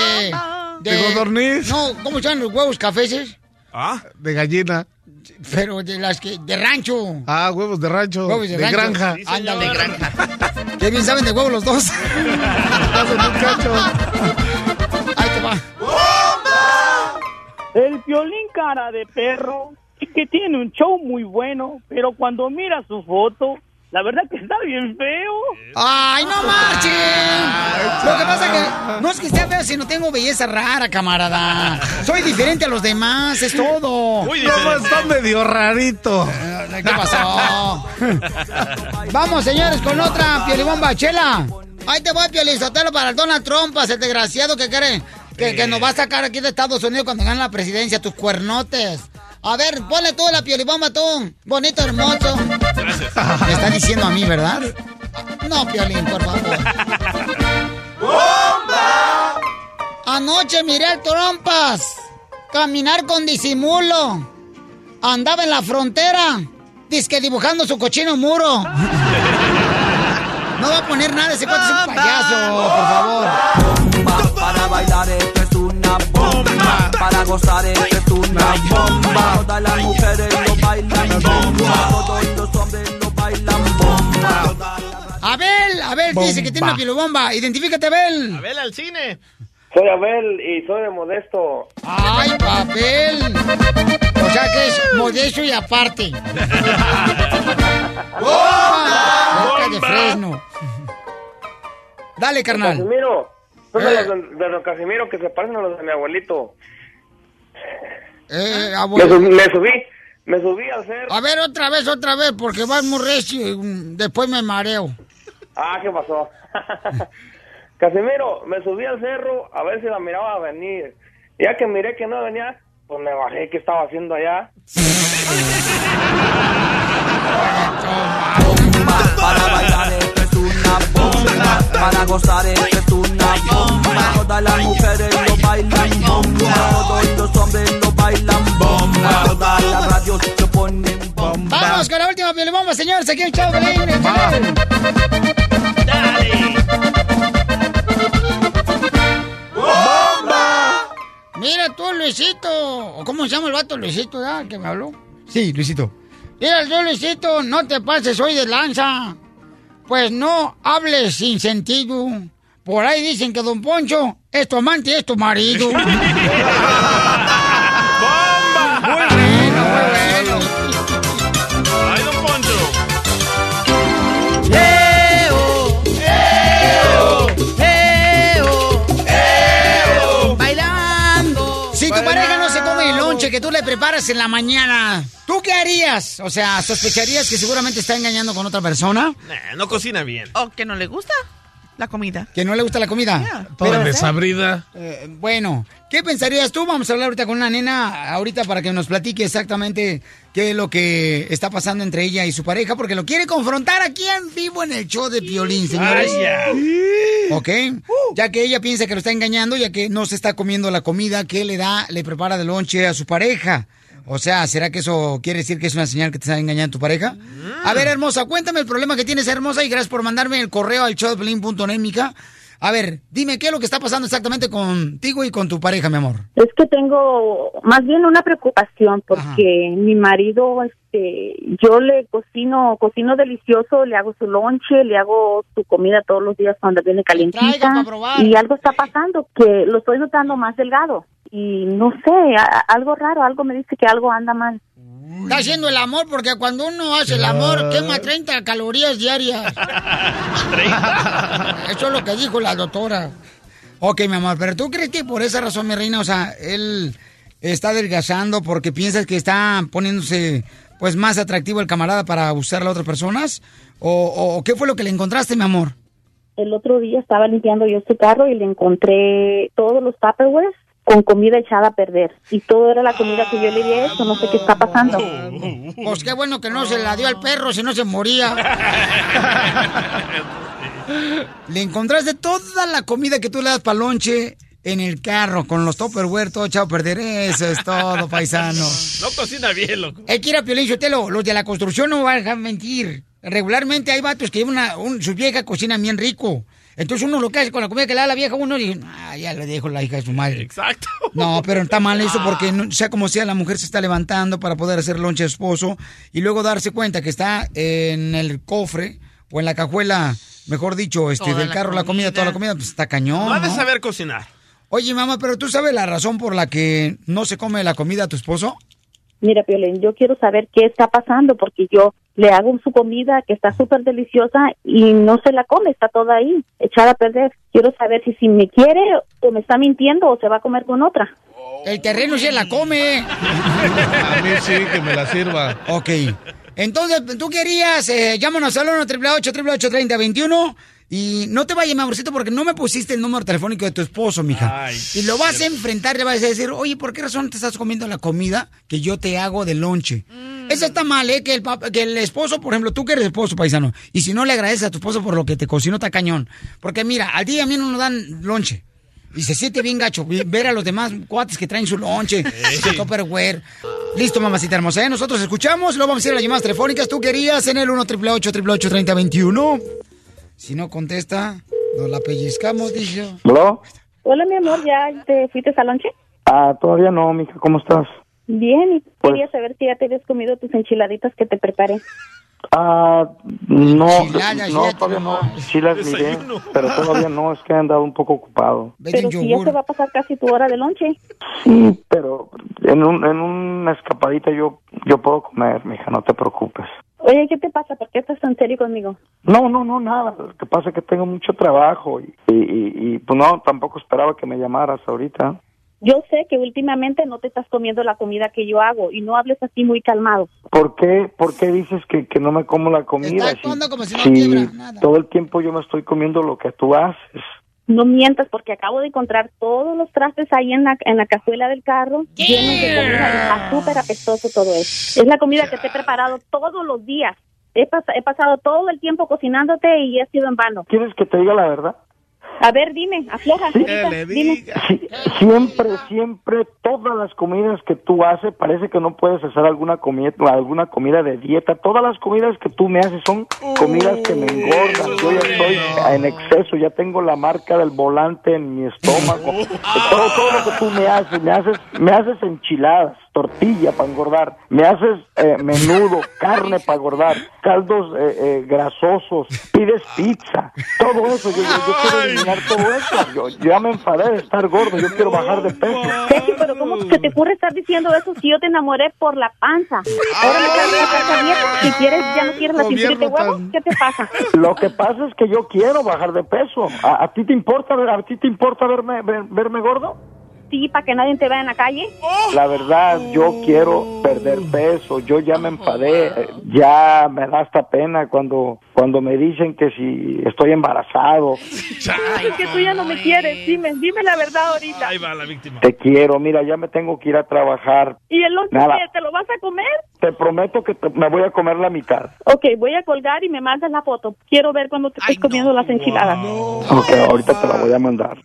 ¿De codorniz? No, ¿cómo se llaman los huevos cafeses? Ah, de gallina. Pero de las que... de rancho. Ah, huevos de rancho. Huevos de, de rancho. granja. Ándale. De granja. Qué bien saben de huevos los dos. Ahí te va. El Piolín cara de perro, y que tiene un show muy bueno, pero cuando mira su foto, la verdad que está bien feo. ¡Ay, no marchen! Lo que pasa es que no es que sea feo, sino tengo belleza rara, camarada. Soy diferente a los demás, es todo. Muy está medio rarito. ¿Qué pasó? Vamos, señores, con otra piolibomba, chela. Ahí te voy, piolizotelo para el Donald Trump, ese desgraciado que cree que, que nos va a sacar aquí de Estados Unidos cuando gane la presidencia, tus cuernotes. A ver, ponle tú la piolibomba, tú. Bonito, hermoso. Me está diciendo a mí, ¿verdad? No, Piolín, por favor. Anoche miré al Trompas caminar con disimulo. Andaba en la frontera, disque dibujando su cochino muro. No va a poner nada, ese cuate es un payaso, por favor. Para bailar esto es una bomba. Para gozar esto es una bomba. Todas las mujeres lo bailan bomba. Todos los hombres lo bailan bomba. Abel, Abel dice que tiene una pilobomba. Identifícate, Abel. Abel al cine. Soy Abel y soy de Modesto. Ay, papel. O sea que es modesto y aparte. Boca de Fresno. Dale, carnal. Casimiro. Son de Eh. los de, don Casimiro que se parecen a los de mi abuelito. Eh, Me, abuelo. subí, me subí, me subí al cerro. A ver, otra vez, otra vez, porque vas muy recio y mm, después me mareo. Ah, ¿qué pasó? Casimiro, me subí al cerro a ver si la miraba venir. Ya que miré que no venía, pues me bajé. ¿Qué estaba haciendo allá? Para bailar esto es una bomba. Para gozar esto es una bomba. Todas las mujeres lo bailan bomba. Todos los hombres lo bailan bomba. Todas las radios se ponen bomba. Vamos con la última pilobomba, señores. Aquí el chavo. ¡Bomba! Mira tú, Luisito. ¿O ¿Cómo se llama el vato Luisito, ya, que me habló? Sí, Luisito. Mira tú, Luisito, no te pases hoy de lanza. Pues no hables sin sentido. Por ahí dicen que Don Poncho es tu amante y es tu marido. ¡Bomba! Muy bueno, muy bueno. ¡Ay, don Poncho! ¡Eo! ¡Eo! ¡Eo! ¡Bailando! Si tu pareja no se come el lonche que tú le preparas en la mañana, ¿tú qué harías? O sea, ¿sospecharías que seguramente está engañando con otra persona? Nah, no cocina bien. O que no le gusta la comida. ¿Que no le gusta la comida? Toda Pero- desabrida. Eh, bueno, ¿qué pensarías tú? Vamos a hablar ahorita con una nena, ahorita para que nos platique exactamente qué es lo que está pasando entre ella y su pareja, porque lo quiere confrontar aquí en vivo en el show de Piolín, señores. Ay, ya. ¿Ok? Ya que ella piensa que lo está engañando, ya que no se está comiendo la comida que le da, le prepara de lonche a su pareja. O sea, ¿será que eso quiere decir que es una señal que te está engañando tu pareja? A ver, hermosa, cuéntame el problema que tienes, hermosa, y gracias por mandarme el correo al showdepiolín.net, mica. A ver, dime qué es lo que está pasando exactamente contigo y con tu pareja, mi amor. Es que tengo más bien una preocupación porque mi marido, este, yo le cocino, cocino delicioso, le hago su lonche, le hago su comida todos los días cuando viene calientita y algo está pasando que lo estoy notando más delgado y no sé, a- algo raro, algo me dice que algo anda mal. Está haciendo el amor porque cuando uno hace el amor quema 30 calorías diarias. Eso es lo que dijo la doctora. Ok, mi amor, pero ¿tú crees que por esa razón, mi reina, o sea, él está adelgazando porque piensas que está poniéndose pues más atractivo el camarada para usar a otras personas? ¿O, o- o qué fue lo que le encontraste, mi amor? El otro día estaba limpiando yo este carro y le encontré todos los Tupperwares con comida echada a perder y todo era la comida que yo le había hecho, no sé qué está pasando. Pues qué bueno que no se la dio al perro, si no se moría. Le encontraste toda la comida que tú le das para lonche en el carro, con los topperware todo echado a perder. Eso es todo, paisano. No cocina bien, loco. Hay que ir a Piolín Sotelo. Los de la construcción no van a dejar mentir. Regularmente hay vatos que una, un, su vieja cocina bien rico. Entonces uno lo que hace con la comida que le da la vieja, uno dice, ah, ya le dejo la hija de su madre. Exacto. No, pero está mal eso porque no- sea como sea, la mujer se está levantando para poder hacer lonche a esposo y luego darse cuenta que está en el cofre o en la cajuela, mejor dicho, este, Toda del la carro, la comida, toda la comida, pues está cañón. No ha de ¿no? saber cocinar. Oye, mamá, pero tú sabes la razón por la que no se come la comida a tu esposo? Mira, Piolín, yo quiero saber qué está pasando porque yo le hago su comida que está súper deliciosa y no se la come, está toda ahí, echada a perder. Quiero saber si, si me quiere o me está mintiendo o se va a comer con otra. El terreno se la come. A mí sí, que me la sirva. Ok. Entonces, tú querías, eh, llámanos al 1 888 3021 y no te vayas, mi amorcito, porque no me pusiste el número telefónico de tu esposo, mija. Ay, y lo vas a enfrentar, le vas a decir, oye, ¿por qué razón te estás comiendo la comida que yo te hago de lonche? Eso está mal, ¿eh? Que el, que el esposo, por ejemplo, tú que eres esposo, paisano, y si no le agradeces a tu esposo por lo que te cocinó, está cañón. Porque mira, al día a mí no nos dan lonche. Y se siente bien gacho ver a los demás cuates que traen su lonche, su tupperware. Listo, mamacita hermosa. ¿eh? Nosotros escuchamos, luego vamos a ir a las llamadas telefónicas. ¿Tú querías en el 1 888 3021 Si no contesta, nos la pellizcamos, dice. ¿Aló? Hola, mi amor, ¿ya te fuiste al lonche? Ah, todavía no, mija, ¿cómo estás? Bien, y Pues- quería saber si ya te habías comido tus enchiladitas que te preparé. Ah, no, Enchiladas, no, ya todavía no. Sí las miré, pero todavía no, es que he andado un poco ocupado. Pero si ya se va a pasar casi tu hora de lonche. Sí, pero en, un, en una escapadita yo, yo puedo comer, mija, no te preocupes. Oye, ¿qué te pasa? ¿Por qué estás tan serio conmigo? No, no, no, nada. Lo que pasa es que tengo mucho trabajo y, y, y, y, pues no, tampoco esperaba que me llamaras ahorita. Yo sé que últimamente no te estás comiendo la comida que yo hago y no hables así muy calmado. ¿Por qué, por qué dices que, que no me como la comida? Está Si- como si no si nada. todo el tiempo yo me estoy comiendo lo que tú haces. No mientas porque acabo de encontrar todos los trastes ahí en la, en la cajuela del carro llenos de comida está súper apestoso todo eso. Es la comida que te he preparado todos los días. He, pas- he pasado todo el tiempo cocinándote y he sido en vano. ¿Quieres que te diga la verdad? A ver, dime, afloja. ahorita, dime. Siempre, siempre, todas las comidas que tú haces, parece que no puedes hacer alguna comida, alguna comida de dieta. Todas las comidas que tú me haces son comidas que me engordan. Yo ya estoy en exceso, ya tengo la marca del volante en mi estómago. Todo, todo lo que tú me haces, me haces, me haces enchiladas, tortilla para engordar, me haces eh, menudo, carne para engordar, caldos eh, eh, grasosos, pides pizza, todo eso. Yo, yo, yo quiero eliminar todo eso. Yo, yo ya me enfadé de estar gordo, yo quiero bajar de peso. Ceci, pero ¿cómo se te ocurre estar diciendo eso si yo te enamoré por la panza? Ahora me estás diciendo esa dieta. Si quieres, ya no quieres la cinturita de huevos, ¿qué te pasa? Lo que pasa es que yo quiero bajar de peso. ¿A, a ti te importa ver, a ti te importa verme ver- verme gordo? Sí, para que nadie te vea en la calle. La verdad, yo quiero perder peso. Yo ya me enfadé. eh, Ya me da hasta pena cuando cuando me dicen que si estoy embarazado. Es que tú ya no me quieres. Dime, dime la verdad ahorita. Ahí va la víctima. Te quiero. Mira, ya me tengo que ir a trabajar. ¿Y el lonche te lo vas a comer? Te prometo que te- me voy a comer la mitad. Ok, voy a colgar y me mandas la foto. Quiero ver cuando te estés comiendo las enchiladas. Ok, ahorita te la voy a mandar.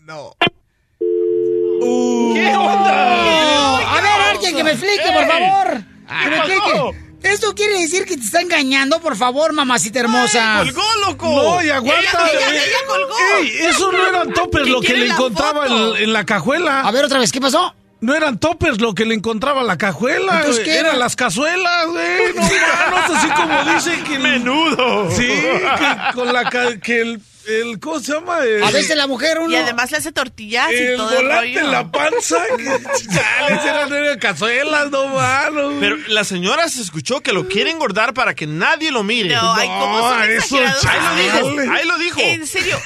¿Qué onda? A ver, alguien que me explique, por Ey. favor. ¿Qué Que me pasó? explique. ¿Esto quiere decir que te está engañando, por favor, mamacita hermosa? colgó, loco! No, y aguanta. Ella- ella- eh, ella colgó. ey, eso no eran toppers lo que le encontraba en, en la cajuela. A ver, otra vez, ¿qué pasó? No eran toppers lo que le encontraba en la cajuela. Entonces, güey, ¿qué eran era? las cazuelas, güey. No mames, así como dicen que... el- Menudo. Sí, que con la... ca- que el, el... ¿Cómo se llama? El- A veces la mujer uno... Y además le hace tortillas y El todo el volante rollo. en la panza. que- Chales, eran, eran cazuelas, no malos. Pero la señora se escuchó que lo quiere engordar para que nadie lo mire. No, ay, ¿cómo son eso? Ahí lo dijo, chale. ahí lo dijo. En serio,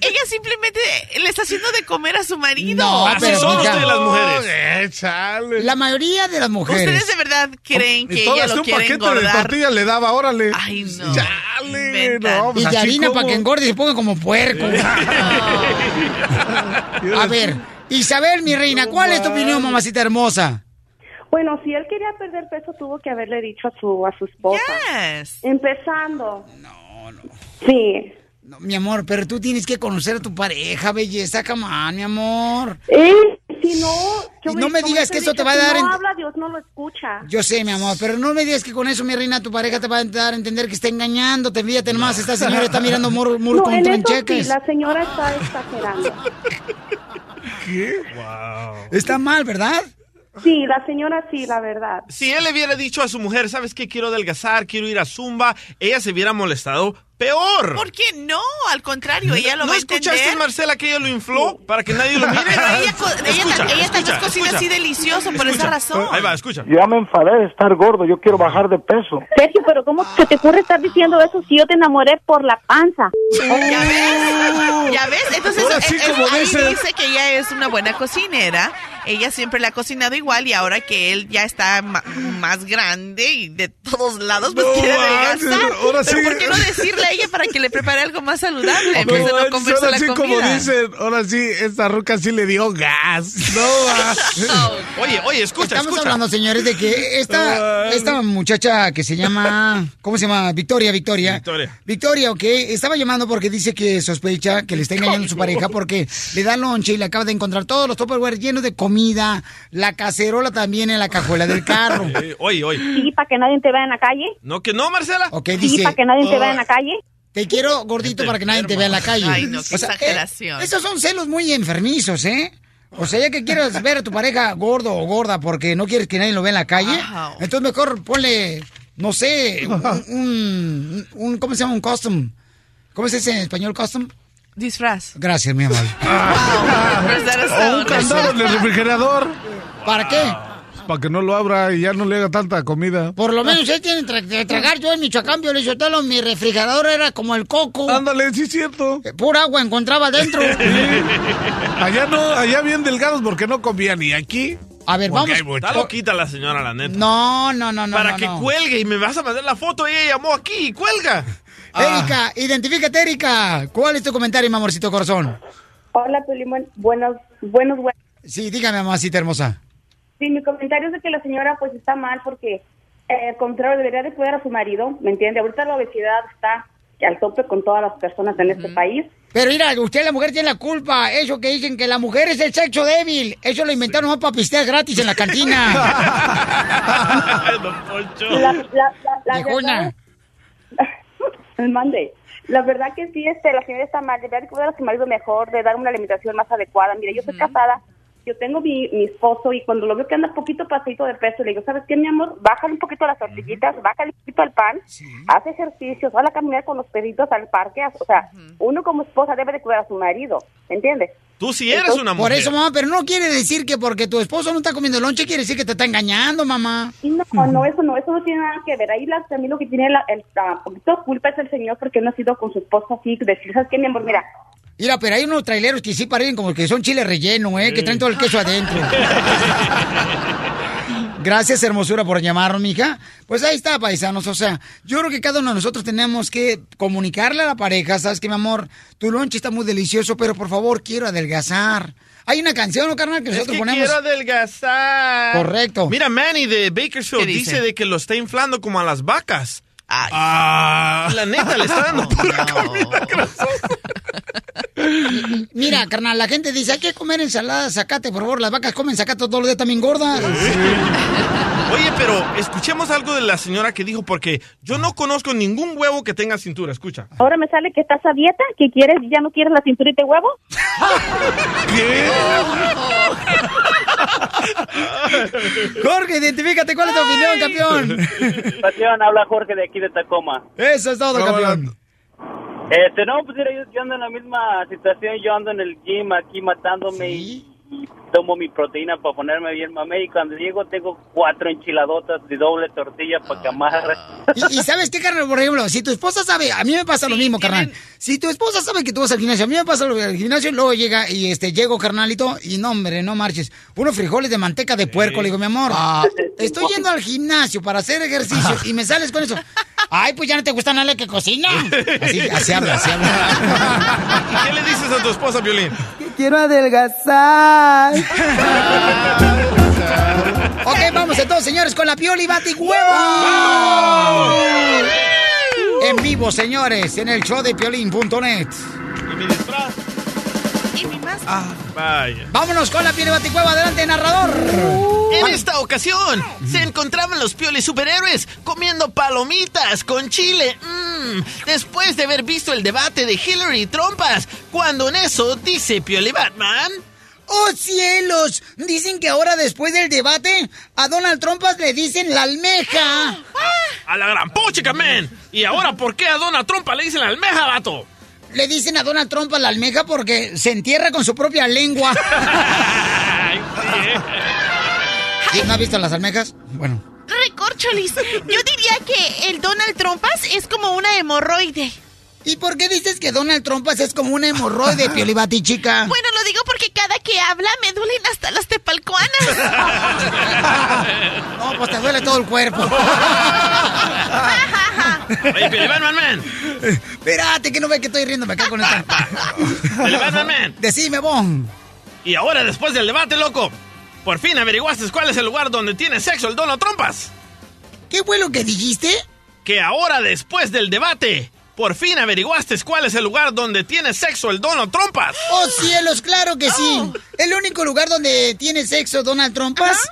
ella simplemente le está haciendo de comer a su marido. No, Así pero son ustedes las mujeres. Eh, chale. La mayoría de las mujeres. ¿Ustedes de verdad creen que Y todo ella lo un quiere paquete de engordar? tortillas le daba, órale. Ay, no. Chale, no, pues Y de harina como- para que engorde y se como puerco. A ver, Isabel, mi reina, ¿cuál es tu opinión, mamacita hermosa? Bueno, si él quería perder peso, tuvo que haberle dicho a su, a su esposa. Yes. Empezando. No, no. Sí. No, mi amor, pero tú tienes que conocer a tu pareja, belleza, camán, mi amor. Él, si no... yo no me digas que eso te va a si dar no en- habla, Dios no lo escucha. Yo sé, mi amor, pero no me digas que con eso, mi reina, tu pareja te va a dar a entender que está engañándote. Fíjate nomás, esta señora está mirando muro, muro no, con en eso sí, trancheques. la señora está exagerando. ¿Qué? Está mal, ¿verdad? Sí, la señora sí, la verdad. Si él le hubiera dicho a su mujer, ¿sabes qué? Quiero adelgazar, quiero ir a Zumba, ella se hubiera molestado peor. ¿Por qué no? Al contrario, ella lo ¿No va a escuchaste, entender. Marcela, que ella lo infló para que nadie lo mire? Pero ella, co- ella, Escucha, ella tal vez escucha, cocina escucha. así delicioso por esa razón. Ahí va, escucha. Yo ya me enfadé de estar gordo, yo quiero bajar de peso. Sergio, pero ¿cómo se te ocurre estar diciendo eso si yo te enamoré por la panza? ¿Ya ves? ¿Ya ves? Entonces, Ahora sí, como ahí dice- dice que ella es una buena cocinera. Ella siempre le ha cocinado igual y ahora que él ya está ma- más grande y de todos lados, pues No quiere adelgazar. ahora Pero sí. ¿por qué no decirle a ella para que le prepare algo más saludable en No vez de no comerse ahora la sí, como dicen, ahora sí, esta ruca sí le dio gas. No. Oye, oye, escucha, Estamos escucha. hablando, señores, de que esta, esta muchacha que se llama, ¿cómo se llama? Victoria, Victoria. Victoria. Victoria, ok, estaba llamando porque dice que sospecha que le está engañando a su pareja porque le da lonche y le acaba de encontrar todos los Tupperware llenos de comida, la cacerola también en la cajuela del carro. Oye, oye. Sí, para que nadie te vea en la calle. No, que no, Marcela. Ok, Sí, dice, para que nadie te vea en la calle. Te quiero gordito para que nadie te vea en la calle. Ay, no, qué eh, exageración. esos son celos muy enfermizos, ¿eh? O sea, ya que quieres ver a tu pareja gordo o gorda porque no quieres que nadie lo vea en la calle, entonces mejor ponle, no sé, un, un- un- ¿cómo se llama? Un custom. ¿Cómo se dice en español custom? Disfraz. Gracias, mi amor. O un candado en el refrigerador. ¿Para qué? Para que no lo abra y ya no le haga tanta comida. Por lo menos él tiene tra- que tragar. Yo en Michoacán, Pio Lizotelo, mi refrigerador era como el coco. Ándale, sí es cierto. Pura agua encontraba dentro. Allá no, allá bien delgados porque no comía ni aquí. A ver, Porque vamos. Está loquita la señora, la neta. No, no, no, no. Para no, que no. cuelgue y me vas a mandar la foto. Ella llamó aquí y cuelga. Erika, identifícate, Erika. ¿Cuál es tu comentario, mi amorcito corazón? Hola, Piolín. Buenos, buenos, buenos. Sí, dígame, mamacita hermosa. Sí, mi comentario es de que la señora pues está mal porque, eh, al contrario, debería de cuidar a su marido, ¿me entiende? Ahorita la obesidad está al tope con todas las personas en este país. Pero mira, usted la mujer tiene la culpa. Eso que dicen que la mujer es el sexo débil. Eso lo inventaron nomás para pistear gratis en la cantina. La, la, la, verdad- Mande. La verdad que sí, este, la señora está mal. Debería de cuidar a su marido mejor, de dar una alimentación más adecuada. Mire, yo soy casada, yo tengo mi, mi esposo y cuando lo veo que anda poquito pasadito de peso, le digo, ¿sabes qué, mi amor? Bájale un poquito las tortillitas, bájale un poquito al pan, haz ejercicios, sal a caminar con los perritos al parque. O sea, uno como esposa debe de cuidar a su marido, ¿me entiendes? Tú sí eres una mujer. Por eso, mamá, pero no quiere decir que porque tu esposo no está comiendo lonche, quiere decir que te está engañando, mamá. No, no, eso no, eso no tiene nada que ver. Ahí la, también lo que tiene la, el la poquito culpa es el señor porque no ha sido con su esposa así, decir, ¿sabes qué, mi amor? Mira, Mira, pero hay unos traileros que sí parecen como que son chile relleno, ¿eh? Que traen todo el queso adentro. Gracias, hermosura, por llamarnos, mija. Pues ahí está, paisanos. O sea, yo creo que cada uno de nosotros tenemos que comunicarle a la pareja, ¿sabes qué, mi amor? Tu lonche está muy delicioso, pero por favor, quiero adelgazar. Hay una canción, ¿no, carnal? Que Es nosotros que ponemos. quiero adelgazar. Correcto. Mira, Manny de Bakersfield ¿Qué dice? dice? de que lo está inflando como a las vacas. Ah, la neta, le está dando pura comida Mira, carnal, la gente dice, hay que comer ensalada, zacate, por favor. Las vacas comen zacate todos los días también gordas. Oye, pero escuchemos algo de la señora que dijo, porque yo no conozco ningún huevo que tenga cintura. Escucha. ahora me sale que estás a dieta, que quieres, ya no quieres la cinturita de huevo. Jorge, identifícate, ¿cuál es tu opinión, campeón? Pasión, habla Jorge de aquí de Tacoma. Eso es todo, campeón. Este, no, pues mira, yo, yo ando en la misma situación, yo ando en el gym aquí matándome y, y tomo mi proteína para ponerme bien mamé y cuando llego tengo cuatro enchiladotas de doble tortilla para que amarre. Y, y sabes qué, carnal, por ejemplo, si tu esposa sabe, a mí me pasa lo mismo, carnal. Si tu esposa sabe que tú vas al gimnasio, a mí me pasa lo al gimnasio, luego llega y este llego, carnalito, y no, hombre, no marches. Unos frijoles de manteca de puerco, le digo, mi amor, estoy yendo al gimnasio para hacer ejercicio y me sales con eso. Ay, pues ya no te gusta nada que cocina. Así, así habla, así habla. ¿Qué le dices a tu esposa, Violín? Quiero adelgazar. Ok, vamos entonces, señores, con la pioli bati huevo. En vivo, señores, en el show de piolín.net. ¿Y mi disfraz? Ah, vaya. Vámonos con la pioli bati huevo. Adelante, narrador. En esta ocasión se encontraban los pioles superhéroes comiendo palomitas con chile. Mm, después de haber visto el debate de Hillary y Trompas, cuando en eso dice Pioli Batman. ¡Oh, cielos! Dicen que ahora, después del debate, a Donald Trumpas le dicen la almeja. A la gran puchica, men. ¿Y ahora por qué a Donald Trump le dicen la almeja, vato? Le dicen a Donald Trump la almeja porque se entierra con su propia lengua. ¿Sí, ¿No has visto las almejas? Bueno. Recorcholis, yo diría que el Donald Trumpas es como una hemorroide. ¿Y por qué dices que Donald Trumpas es como una hemorroide, Piolibati, chica? Bueno, lo digo porque cada que habla me duelen hasta las tepalcuanas. No, pues te duele todo el cuerpo. Oye, Batman, man. Espérate, que no ve que estoy riéndome acá con esta. Pioli Batman, man. Decime, Bon. Y ahora, después del debate, loco, por fin averiguaste cuál es el lugar donde tiene sexo el Donald Trumpas. ¿Qué fue lo que dijiste? Que ahora, después del debate, por fin averiguaste cuál es el lugar donde tiene sexo el Donald Trumpas. Oh, cielos, claro que sí. El único lugar donde tiene sexo Donald Trumpas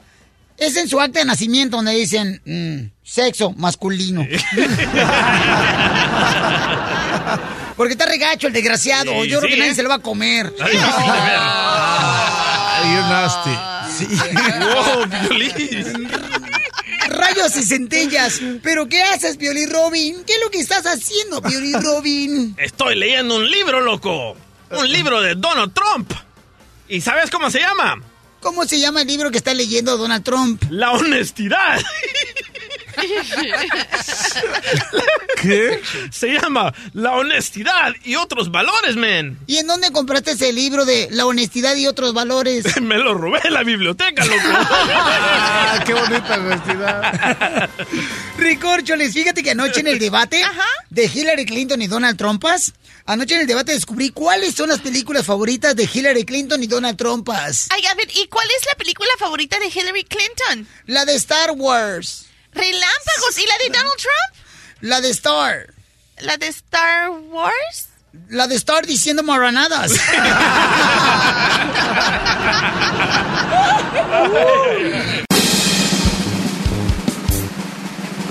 es en su acta de nacimiento, donde dicen mm, sexo masculino. Porque está regacho el desgraciado. Sí, Yo creo sí, que nadie se lo va a comer. You're nasty. Wow, Piolín. Rayos y centellas. ¿Pero qué haces, Piolín Robin? ¿Qué es lo que estás haciendo, Piolín Robin? Estoy leyendo un libro, loco. Un libro de Donald Trump. ¿Y sabes cómo se llama? ¿Cómo se llama el libro que está leyendo Donald Trump? La honestidad. ¿Qué? Se llama La honestidad y otros valores, men. ¿Y en dónde compraste ese libro de La honestidad y otros valores? Me lo robé en la biblioteca, loco. Ah, qué bonita honestidad. Ricorcholes, fíjate que anoche en el debate de Hillary Clinton y Donald Trumpas, anoche en el debate descubrí cuáles son las películas favoritas de Hillary Clinton y Donald Trumpas. Ay, a ver, ¿y cuál es la película favorita de Hillary Clinton? La de Star Wars. Relámpagos. ¿Y la de Donald Trump? La de Star. ¿La de Star Wars? La de Star diciendo marranadas.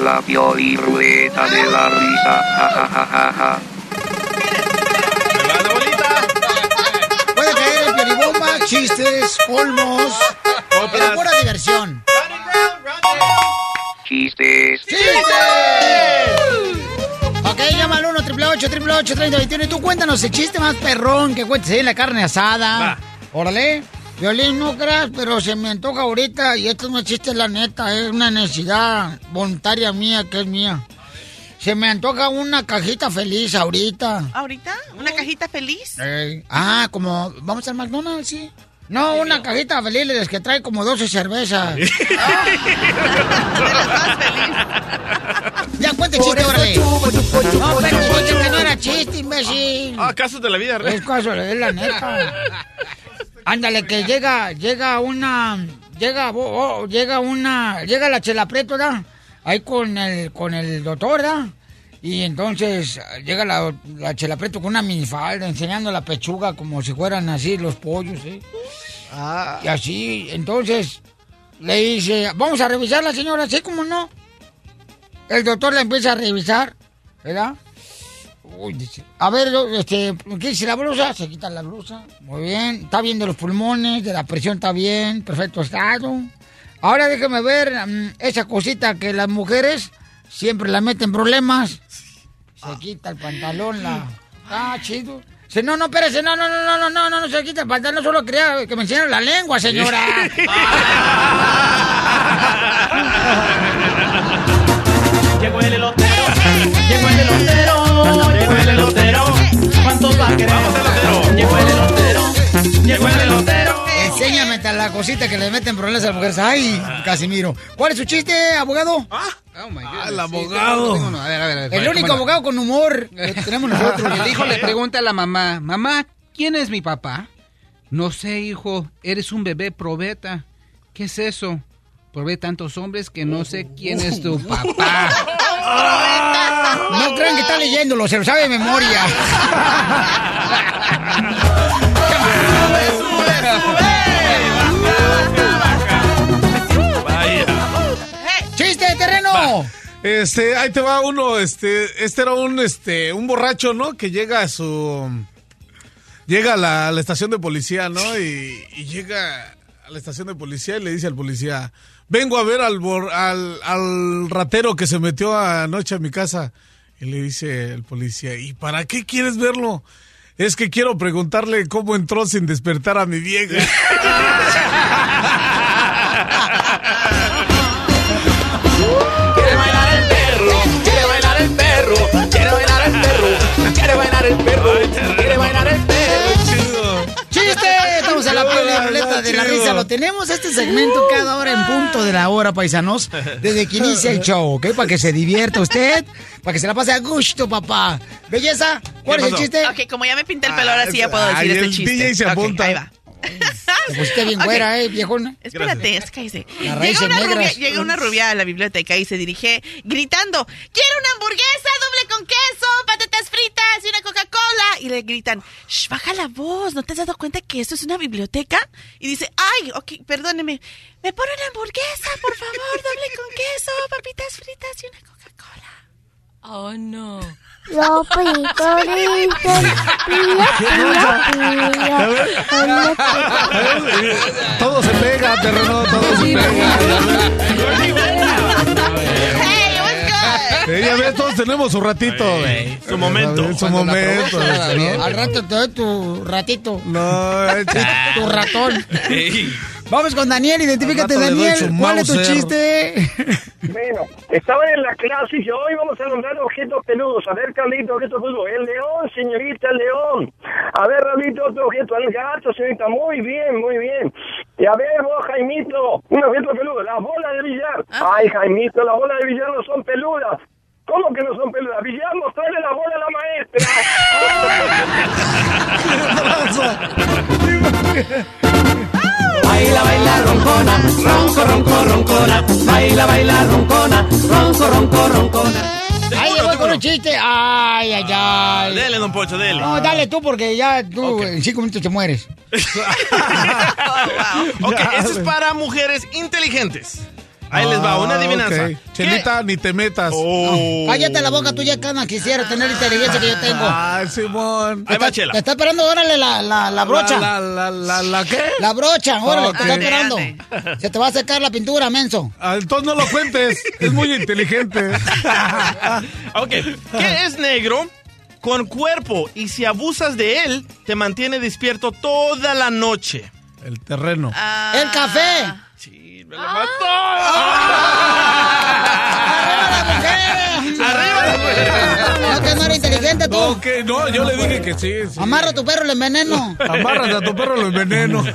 La Pioli Rueda de la Risa. Ja, ja, ja, ja, ja. Puede caer el piolibomba, chistes, colmos. Pero pura diversión. Chistes. Ok, llama al 1 888 3021 y tú cuéntanos el chiste más perrón que cuentes en la carne asada. Órale. Violín, no creas, pero se me antoja ahorita y esto no es chiste, la neta, es una necesidad voluntaria mía que es mía. Se me antoja una cajita feliz ahorita. ¿Ahorita? ¿Una cajita feliz? Ey. Ah, como, vamos al McDonald's, sí. No, una cajita feliz de las que trae como 12 cervezas. ya cuente chiste, órale. No, pero chiste que no era chiste, imbécil. Ah, casos de la vida real. Es caso, es la neta. Ándale, que llega, llega una, llega, oh, llega una, llega la chela preto, ¿verdad? Ahí con el, con el doctor, ¿verdad? Y entonces llega la, la chela preto con una minifalda, enseñando la pechuga como si fueran así los pollos, ¿eh? Y así, entonces, le dice, vamos a revisar la señora, ¿sí como no? El doctor la empieza a revisar, ¿verdad? Uy, dice, a ver, este, ¿qué dice la blusa? Se quita la blusa. Muy bien. Está bien de los pulmones, de la presión está bien, perfecto estado. Ahora déjeme ver mm, esa cosita que las mujeres siempre la meten en problemas. Se quita el pantalón, la. Ah, chido. Dice, no, no, espérese, no, no, no, no, no, no, no, no se quita el pantalón, solo quería que me enseñaran la lengua, señora. Llegó el elotero, llegó el elotero, llegó el elotero. ¿Cuántos va a querer? Llegó el elotero, llegó el elotero. Enséñame la cosita que le meten problemas a las mujeres. Ay, Casimiro. ¿Cuál es su chiste, abogado? el abogado. A ver, a ver, a ver, El único abogado con humor que tenemos nosotros. El hijo le pregunta a la mamá, mamá, ¿quién es mi papá? No sé, hijo, eres un bebé probeta. ¿Qué es eso? Probé tantos hombres que no sé quién es tu papá. No crean que está leyéndolo, se lo sabe de memoria. ¡Chiste de terreno! Este, ahí te va uno, este, este era un, este, un borracho, ¿no? Que llega a su, llega a la, a la estación de policía, ¿no? Y, y llega a la estación de policía y le dice al policía, vengo a ver al, bor- al, al ratero que se metió anoche a mi casa. Y le dice el policía, ¿y para qué quieres verlo? Es que quiero preguntarle cómo entró sin despertar a mi vieja. ruleta de la risa. Lo tenemos este segmento cada hora en punto de la hora, paisanos. Desde que inicia el show, ¿ok? Para que se divierta usted, para que se la pase a gusto, papá. Belleza, ¿cuál es el chiste? Ok, como ya me pinté el pelo, ahora sí ya puedo decir Ay, este el chiste. DJ se apunta. ahí va. Te pusiste bien güera, ¿eh, viejona? Espérate, es cállese. Las Llega una, rubia, llega una rubia a la biblioteca y se dirige gritando, quiero una hamburguesa doble con queso, patatas fritas y le gritan, Shh, baja la voz, ¿no te has dado cuenta que esto es una biblioteca? Y dice, ay, ok, perdóneme, ¿me pone una hamburguesa, por favor, doble con queso, papitas fritas y una Coca-Cola? Oh, no. Los. Todo se pega, terreno, todo se pega. Eh, ya ves, todos tenemos su ratito. Su momento. Su momento. ¿no? Al rato te doy tu ratito. No, tu ratón. Vamos con Daniel, identifícate Daniel. ¿Cuál es tu chiste? Bueno, estaban en la clase y yo, hoy vamos a nombrar objetos peludos. A ver, Carlito, objetos peludos. El león, señorita, el león. A ver, Raulito, otro objeto. El gato, señorita. Muy bien, muy bien. Y a ver, vos, Jaimito, un objeto peludo. La bola de billar. Ay, Jaimito, las bolas de billar no son peludas. ¿Cómo que no son peludas? Billar, mostrarle la bola a la maestra. Baila, baila, roncona, ronco, ronco, roncona. Baila, baila, roncona, ronco, ronco, roncona. Ahí voy con un chiste. Ay, ay, ay. Dele, don Pocho, dele. No, dale tú porque ya tú en cinco minutos te mueres. Ok, este es para mujeres inteligentes. Ahí les va, una Ah, adivinanza. ok. Chelita, ni te metas. Oh. Cállate la boca, tú ya cana quisiera tener la inteligencia que yo tengo. Ay, Simón. Ahí va, Chela. Te está esperando, órale, la, la, la brocha. La, la, la, la, ¿qué? La brocha, órale, te está esperando. Se te va a secar la pintura, menso. Ah, entonces no lo cuentes. Es muy inteligente. Ok, ¿qué es negro con cuerpo y si abusas de él, te mantiene despierto toda la noche? El terreno. El café. Me lo mató. ¡Arriba la mujer! No, que no era inteligente tú. No, yo le dije que sí. sí. Amarra a tu perro, le enveneno. Amárrate a tu perro, lo enveneno.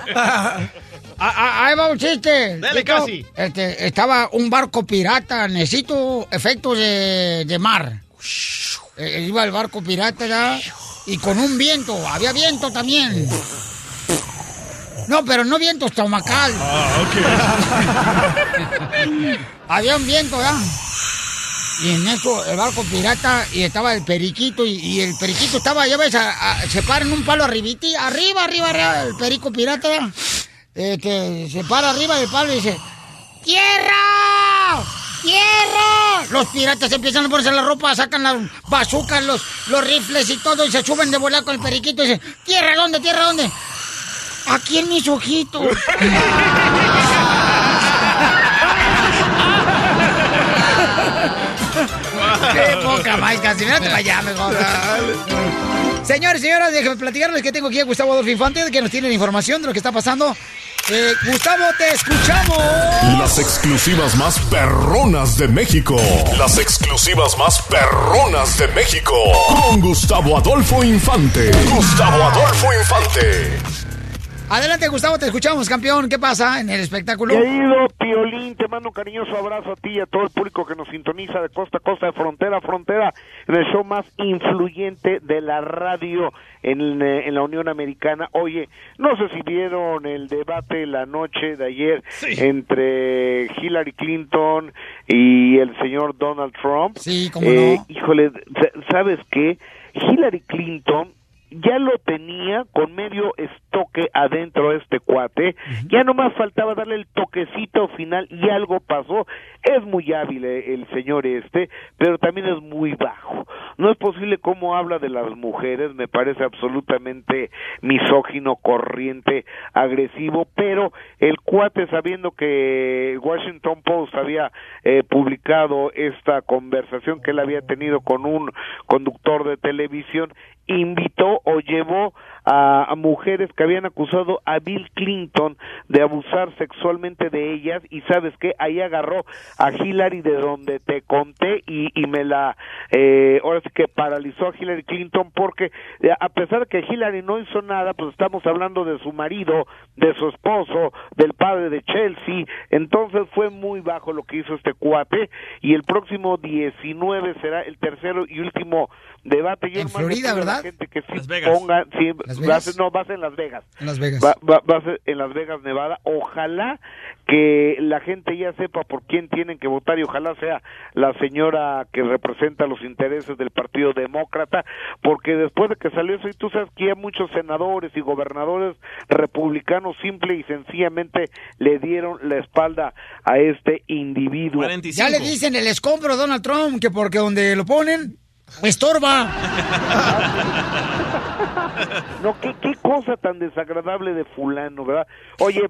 Ah, ah, Ahí va un chiste. Dale, casi. Este, estaba un barco pirata. Necesito efectos de, de mar. Eh, iba el barco pirata ya. Y con un viento. Había viento también. No, pero no viento estomacal. Había un viento ya. Y en eso el barco pirata y estaba el periquito y, y el periquito estaba, ya ves, a- a- se para en un palo arribiti, arriba, arriba, arriba, el perico pirata ya. Este, se para arriba del palo y dice, ¡Tierra! ¡Tierra! Los piratas empiezan a ponerse la ropa, sacan las bazucas, los, los rifles y todo y se suben de volar con el periquito y dicen, ¿Tierra dónde? ¿Tierra dónde? Aquí en mis ojitos. ¡Qué poca más, casi! Mírate para allá, mejor. Señores, señoras, déjenme platicarles que tengo aquí a Gustavo Adolfo Infante, que nos tiene la información de lo que está pasando. Eh, Gustavo, te escuchamos. Las exclusivas más perronas de México. Las exclusivas más perronas de México. Con Gustavo Adolfo Infante. Gustavo Adolfo Infante. Adelante, Gustavo, te escuchamos, campeón. ¿Qué pasa en el espectáculo? Querido Piolín, te mando un cariñoso abrazo a ti y a todo el público que nos sintoniza de costa a costa, de frontera a frontera, en el show más influyente de la radio en, eh, en la Unión Americana. Oye, no sé si vieron el debate la noche de ayer entre Hillary Clinton y el señor Donald Trump. Sí, cómo Eh, no. Híjole, sa- ¿sabes qué? Hillary Clinton ya lo tenía con medio estoque adentro este cuate, ya nomás faltaba darle el toquecito final y algo pasó. Es muy hábil eh, el señor este, pero también es muy bajo. No es posible cómo habla de las mujeres, me parece absolutamente misógino, corriente, agresivo, pero el cuate sabiendo que Washington Post había eh, publicado esta conversación que él había tenido con un conductor de televisión, invitó o llevó a, a mujeres que habían acusado a Bill Clinton de abusar sexualmente de ellas y sabes qué, ahí agarró a Hillary de donde te conté y, y me la, eh, ahora sí que paralizó a Hillary Clinton porque eh, a pesar de que Hillary no hizo nada, pues estamos hablando de su marido, de su esposo, del padre de Chelsea, entonces fue muy bajo lo que hizo este cuate y el próximo 19 será el tercero y último debate. Yo En Florida, ¿verdad? ¿verdad? gente que sí Las Vegas. ponga, sí, ¿Las va a Vegas? ser- no, va a ser en Las Vegas. En Las Vegas. Va, va- va a ser en Las Vegas, Nevada. Ojalá que la gente ya sepa por quién tienen que votar y ojalá sea la señora que representa los intereses del Partido Demócrata, porque después de que salió eso, y tú sabes que hay muchos senadores y gobernadores republicanos simple y sencillamente le dieron la espalda a este individuo. Ya le dicen el escombro a Donald Trump que porque donde lo ponen, estorba. No, qué, cosa tan desagradable de fulano, ¿verdad? Oye,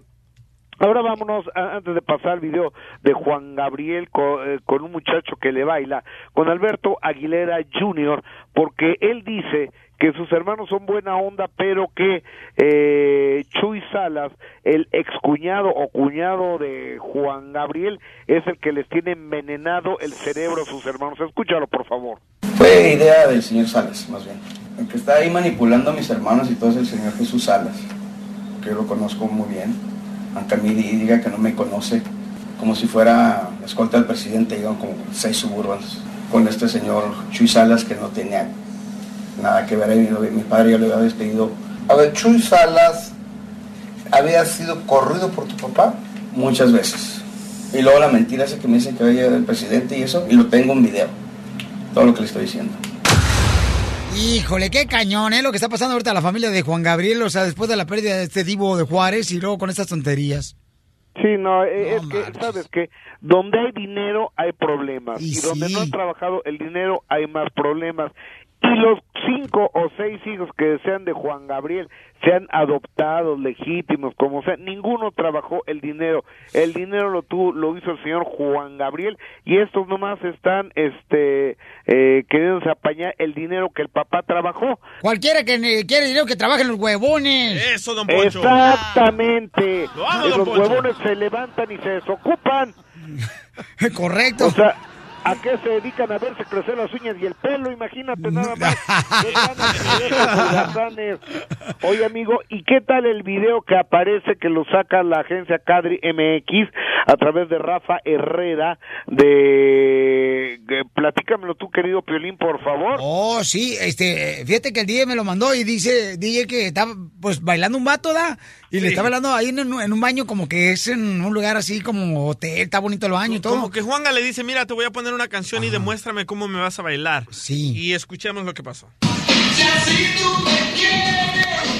ahora vámonos, antes de pasar al video de Juan Gabriel eh, con, un muchacho que le baila, con Alberto Aguilera Jr., porque él dice que sus hermanos son buena onda, pero que eh, Chuy Salas, el excuñado o cuñado de Juan Gabriel, es el que les tiene envenenado el cerebro a sus hermanos. Escúchalo, por favor. Fue idea del señor Salas, más bien. El que está ahí manipulando a mis hermanos y todo es el señor Jesús Salas, que yo lo conozco muy bien. Aunque a mí di- diga que no me conoce, como si fuera escolta del presidente, llegan como seis suburbans con este señor Chuy Salas que no tenía nada que ver ahí. Mi, padre ya lo había despedido. A ver, Chuy Salas había sido corrido por tu papá. Muchas veces. Y luego la mentira esa que me dicen que va a llegar el presidente y eso, y lo tengo en video. Todo lo que le estoy diciendo. Híjole, qué cañón, ¿eh? Lo que está pasando ahorita a la familia de Juan Gabriel, o sea, después de la pérdida de este divo de Juárez y luego con estas tonterías. Sí, no, eh, es que, ¿sabes que Donde hay dinero hay problemas. Y, donde no han trabajado el dinero hay más problemas. Y los cinco o seis hijos que sean de Juan Gabriel, sean adoptados, legítimos, como sea, ninguno trabajó el dinero. El dinero lo tuvo, lo hizo el señor Juan Gabriel y estos nomás están, este, eh, queriéndose apañar el dinero que el papá trabajó. Cualquiera que quiere dinero que trabaje en los huevones. Eso, don Exactamente. Lo amo, Eh, don los Poncho. huevones se levantan y se desocupan. Correcto. O sea, ¿a qué se dedican a verse crecer las uñas y el pelo? Imagínate nada más. Oye, amigo, ¿y qué tal el video que aparece que lo saca la agencia Cadri MX a través de Rafa Herrera de... Platícamelo tú, querido Piolín, por favor. Oh, sí, este, fíjate que el DJ me lo mandó y dice, DJ que estaba pues bailando un vato, ¿da? Y le Sí. está bailando ahí en, un- en un baño como que es en un lugar así como hotel, está bonito el baño y todo. Como que Juanga le dice, mira, te voy a poner una canción y demuéstrame cómo me vas a bailar. Sí. Y escuchemos lo que pasó.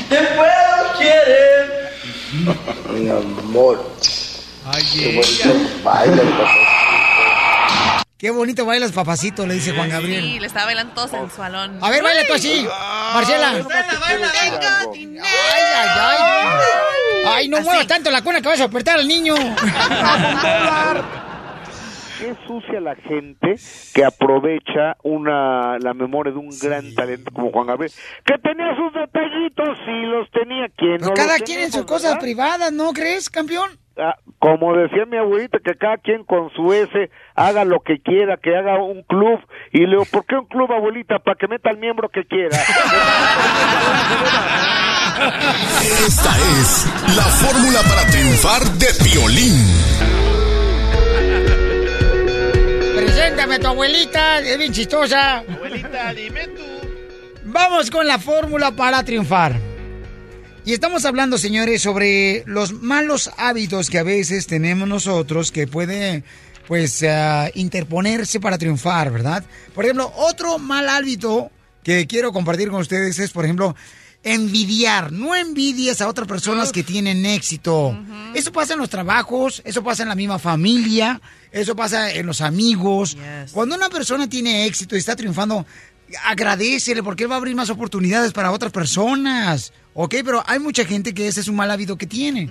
Te puedo querer. Mi amor. Qué bonito baila. Qué bonito bailas, papacito, le dice Juan Gabriel. Sí, le estaba bailando todo sensualón. A ver, baila tú así, Marcela. Tengo dinero. Ay, ay, ay. Ay, no muevas tanto la cuna que vas a despertar al niño. Qué sucia la gente que aprovecha una la memoria de un gran talento como Juan Gabriel, que tenía sus detallitos y los tenía quien no Pues cada los quien en sus tenemos, cosas ¿verdad? privadas, ¿no crees, campeón? Ah, como decía mi abuelita, que cada quien con su S haga lo que quiera, que haga un club. Y le digo, ¿por qué un club, abuelita? Para que meta el miembro que quiera. Esta es la fórmula para triunfar de violín. Preséntame a tu abuelita, es bien chistosa. Abuelita, dime tú. Vamos con la fórmula para triunfar. Y estamos hablando, señores, sobre los malos hábitos que a veces tenemos nosotros que puede, pues, ah, interponerse para triunfar, ¿verdad? Por ejemplo, otro mal hábito que quiero compartir con ustedes es, por ejemplo, envidiar. No envidies a otras personas que tienen éxito. Eso pasa en los trabajos, eso pasa en la misma familia, eso pasa en los amigos. Cuando una persona tiene éxito y está triunfando, agradecele porque él va a abrir más oportunidades para otras personas. ¿Ok? Pero hay mucha gente que ese es un mal hábito que tiene.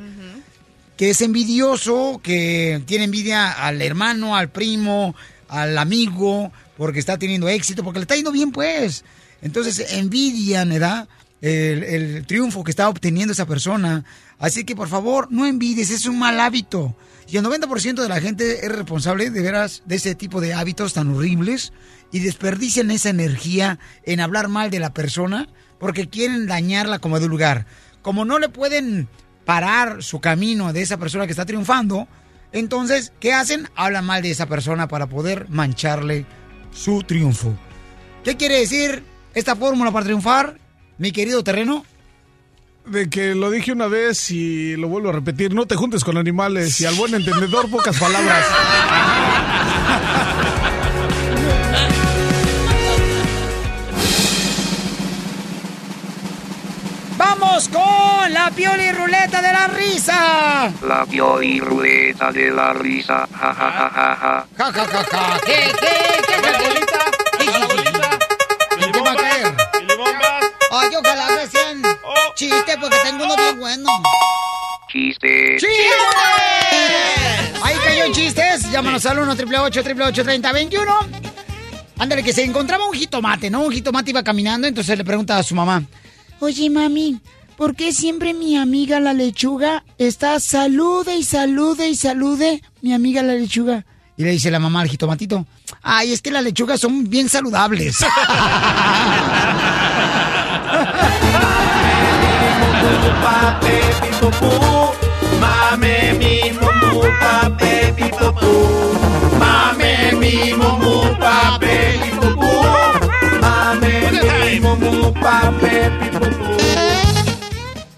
Que es envidioso, que tiene envidia al hermano, al primo, al amigo, porque está teniendo éxito, porque le está yendo bien, pues. Entonces envidian, ¿verdad? El, el triunfo que está obteniendo esa persona. Así que por favor, no envidies, es un mal hábito. Y el 90% de la gente es responsable de veras de ese tipo de hábitos tan horribles y desperdician esa energía en hablar mal de la persona porque quieren dañarla como de lugar. Como no le pueden parar su camino de esa persona que está triunfando, entonces, ¿qué hacen? Hablan mal de esa persona para poder mancharle su triunfo. ¿Qué quiere decir esta fórmula para triunfar, mi querido terreno? De que lo dije una vez y lo vuelvo a repetir, no te juntes con animales y al buen entendedor pocas palabras. ¡Vamos con la pioli ruleta de la risa! La pioli ruleta de la risa. Ja, ja, ja, ja, ja. Ja, ja, ja, ja. ¿Qué, qué, qué, qué, chistes porque tengo uno bien bueno. Chiste. ¡Chistes! Ahí cayó en chistes. Llámanos al 1 888 3021 Ándale, que se encontraba un jitomate, ¿no? Un jitomate iba caminando, entonces le pregunta a su mamá. Oye, mami, ¿por qué siempre mi amiga la lechuga está salude y salude y salude mi amiga la lechuga? Y le dice la mamá al jitomatito, ay, es que las lechugas son bien saludables. Mame mi mumu pape pipopu. Mame mi mumu pape pipopu. Mame mi mumu pape pipopu.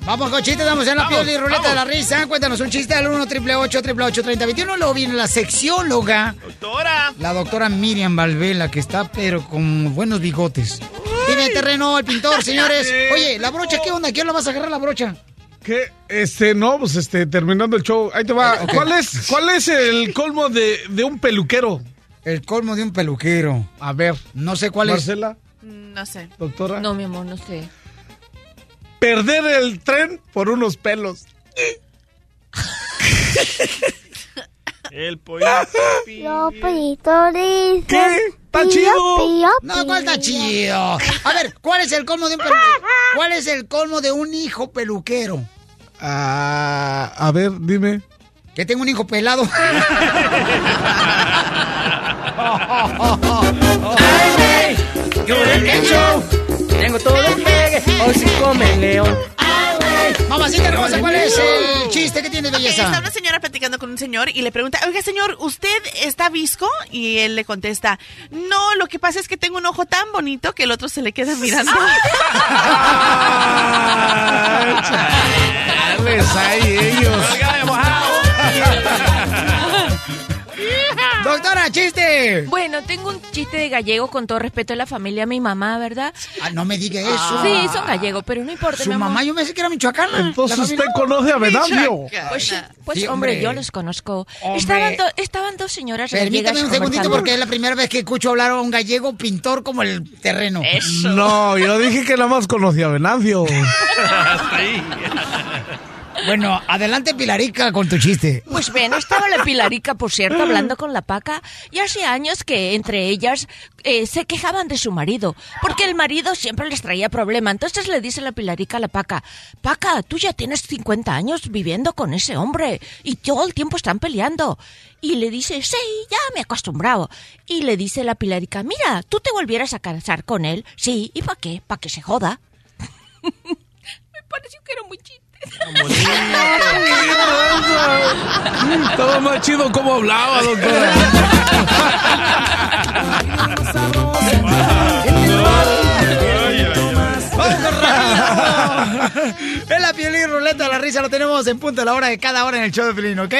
Vamos con chistes, vamos en la piel y ruleta de la risa. Cuéntanos un chiste al 1 888 3021 Luego viene la sexióloga. Doctora. La doctora Miriam Valvela, que está pero con buenos bigotes. Tiene terreno el pintor, señores. Oye, la brocha, ¿qué onda? ¿Quién la vas a agarrar la brocha? ¿Qué? Este, no, pues este, terminando el show. Ahí te va. ¿Cuál es, cuál es el colmo de, de un peluquero? El colmo de un peluquero. A ver. No sé cuál Marcela, No sé. doctora. No, mi amor, no sé. Perder el tren por unos pelos. El pollo. Los pitos dicen. ¿Está pío, chido? pío, No, ¿cuál está chido? A ver, ¿cuál es el colmo de un peluquero? ¿Cuál es el colmo de un hijo peluquero? Ah, a ver, dime. Que tengo un hijo pelado. Yo de show. Tengo todo el pegue. Hoy sí come león. Mamacita hermosa, ¿cuál es el chiste que tiene belleza? está una señora platicando con un señor y le pregunta, oiga señor, ¿usted está visco? Y él le contesta, no, lo que pasa es que tengo un ojo tan bonito que el otro se le queda mirando. Ahí ellos. Doctora, chiste. Bueno, tengo un chiste de gallego con todo respeto a la familia de mi mamá, ¿verdad? Ah, no me diga eso. Sí, son gallegos, pero no importa, Su mi amor. mamá, yo me sé que era michoacana. Entonces La usted conoce a Venancio. Pues, sí, pues Sí, hombre, hombre. yo los conozco. Hombre. Estaban, do- estaban dos señoras Permítame gallegas un segundito porque es la primera vez que escucho hablar a un gallego pintor como el terreno. No, yo dije que nada más conocía a Venancio. Hasta ahí. Bueno, adelante Pilarica con tu chiste. Pues bien, estaba la Pilarica, por cierto, hablando con la Paca, y hace años que entre ellas eh, se quejaban de su marido, porque el marido siempre les traía problema. Entonces le dice la Pilarica a la Paca, Paca, tú ya tienes 50 años viviendo con ese hombre, y todo el tiempo están peleando. Y le dice, sí, ya me he acostumbrado. Y le dice la Pilarica, mira, tú te volvieras a casar con él. Sí, ¿y para qué? Para que se joda. me pareció que era muy chiste. Estaba más chido como hablaba, doctora. Es la piel y ruleta de la risa, lo tenemos en punto a la hora de cada hora en el show de Pelín, ¿ok?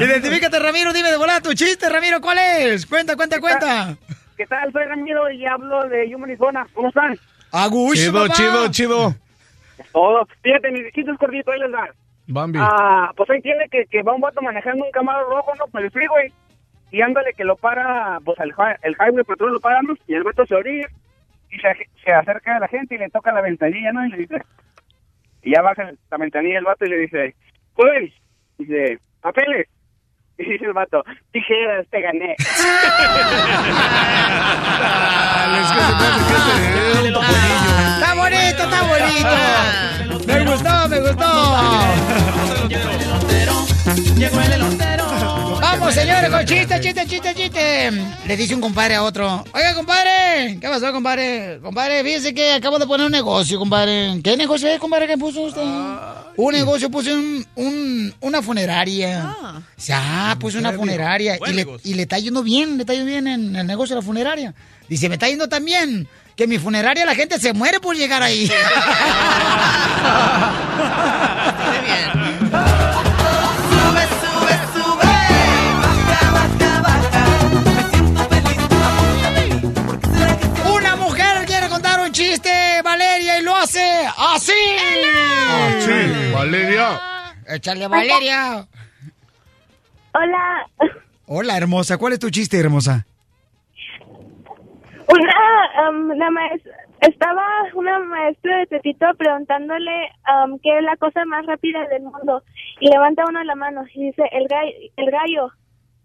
Identifícate, Ramiro, dime de volar tu chiste, Ramiro, ¿cuál es? Cuenta, cuenta, cuenta. ¿Qué tal? Soy Ramiro y hablo de Human Arizona. ¿Cómo están? Agush, Chido, papá. chido, chido. Todo. Fíjate, mi chiste es cortito, ahí les da. Bambi. Ah, pues ahí tiene que, que va un vato manejando un camaro rojo, ¿no? Por el freeway. Y ándale que lo para, pues el, el highway patrón lo para, ¿no? Y el vato se orilla y se, se acerca a la gente y le toca la ventanilla, ¿no? Y le dice, y ya baja la ventanilla el vato y le dice, pues, dice, papeles. Y dice el vato, tijeras, te gané. Está bonito, está bonito. Me gustó, me gustó. Llegó el elotero. Vamos, señores, con chiste, chiste, chiste, chiste. Le dice un compadre a otro. Oiga, compadre. ¿Qué pasó, compadre? Compadre, fíjese que acabo de poner un negocio, compadre. ¿Qué negocio es, compadre, que puso usted? Un negocio, puse un, un- una funeraria. Ah, ah puso una funeraria. Y le, negocio. y le está yendo bien, le está yendo bien en el negocio de la funeraria. Dice, me está yendo tan bien que mi funeraria la gente se muere por llegar ahí. Sube, Valeria, y lo hace así. Sí, Valeria. Échale, Valeria. Hola, Hola, hermosa. ¿Cuál es tu chiste, hermosa? una, um, la maes- estaba una maestra de Tepito preguntándole um, qué es la cosa más rápida del mundo y levanta uno la mano y dice el gallo, el gallo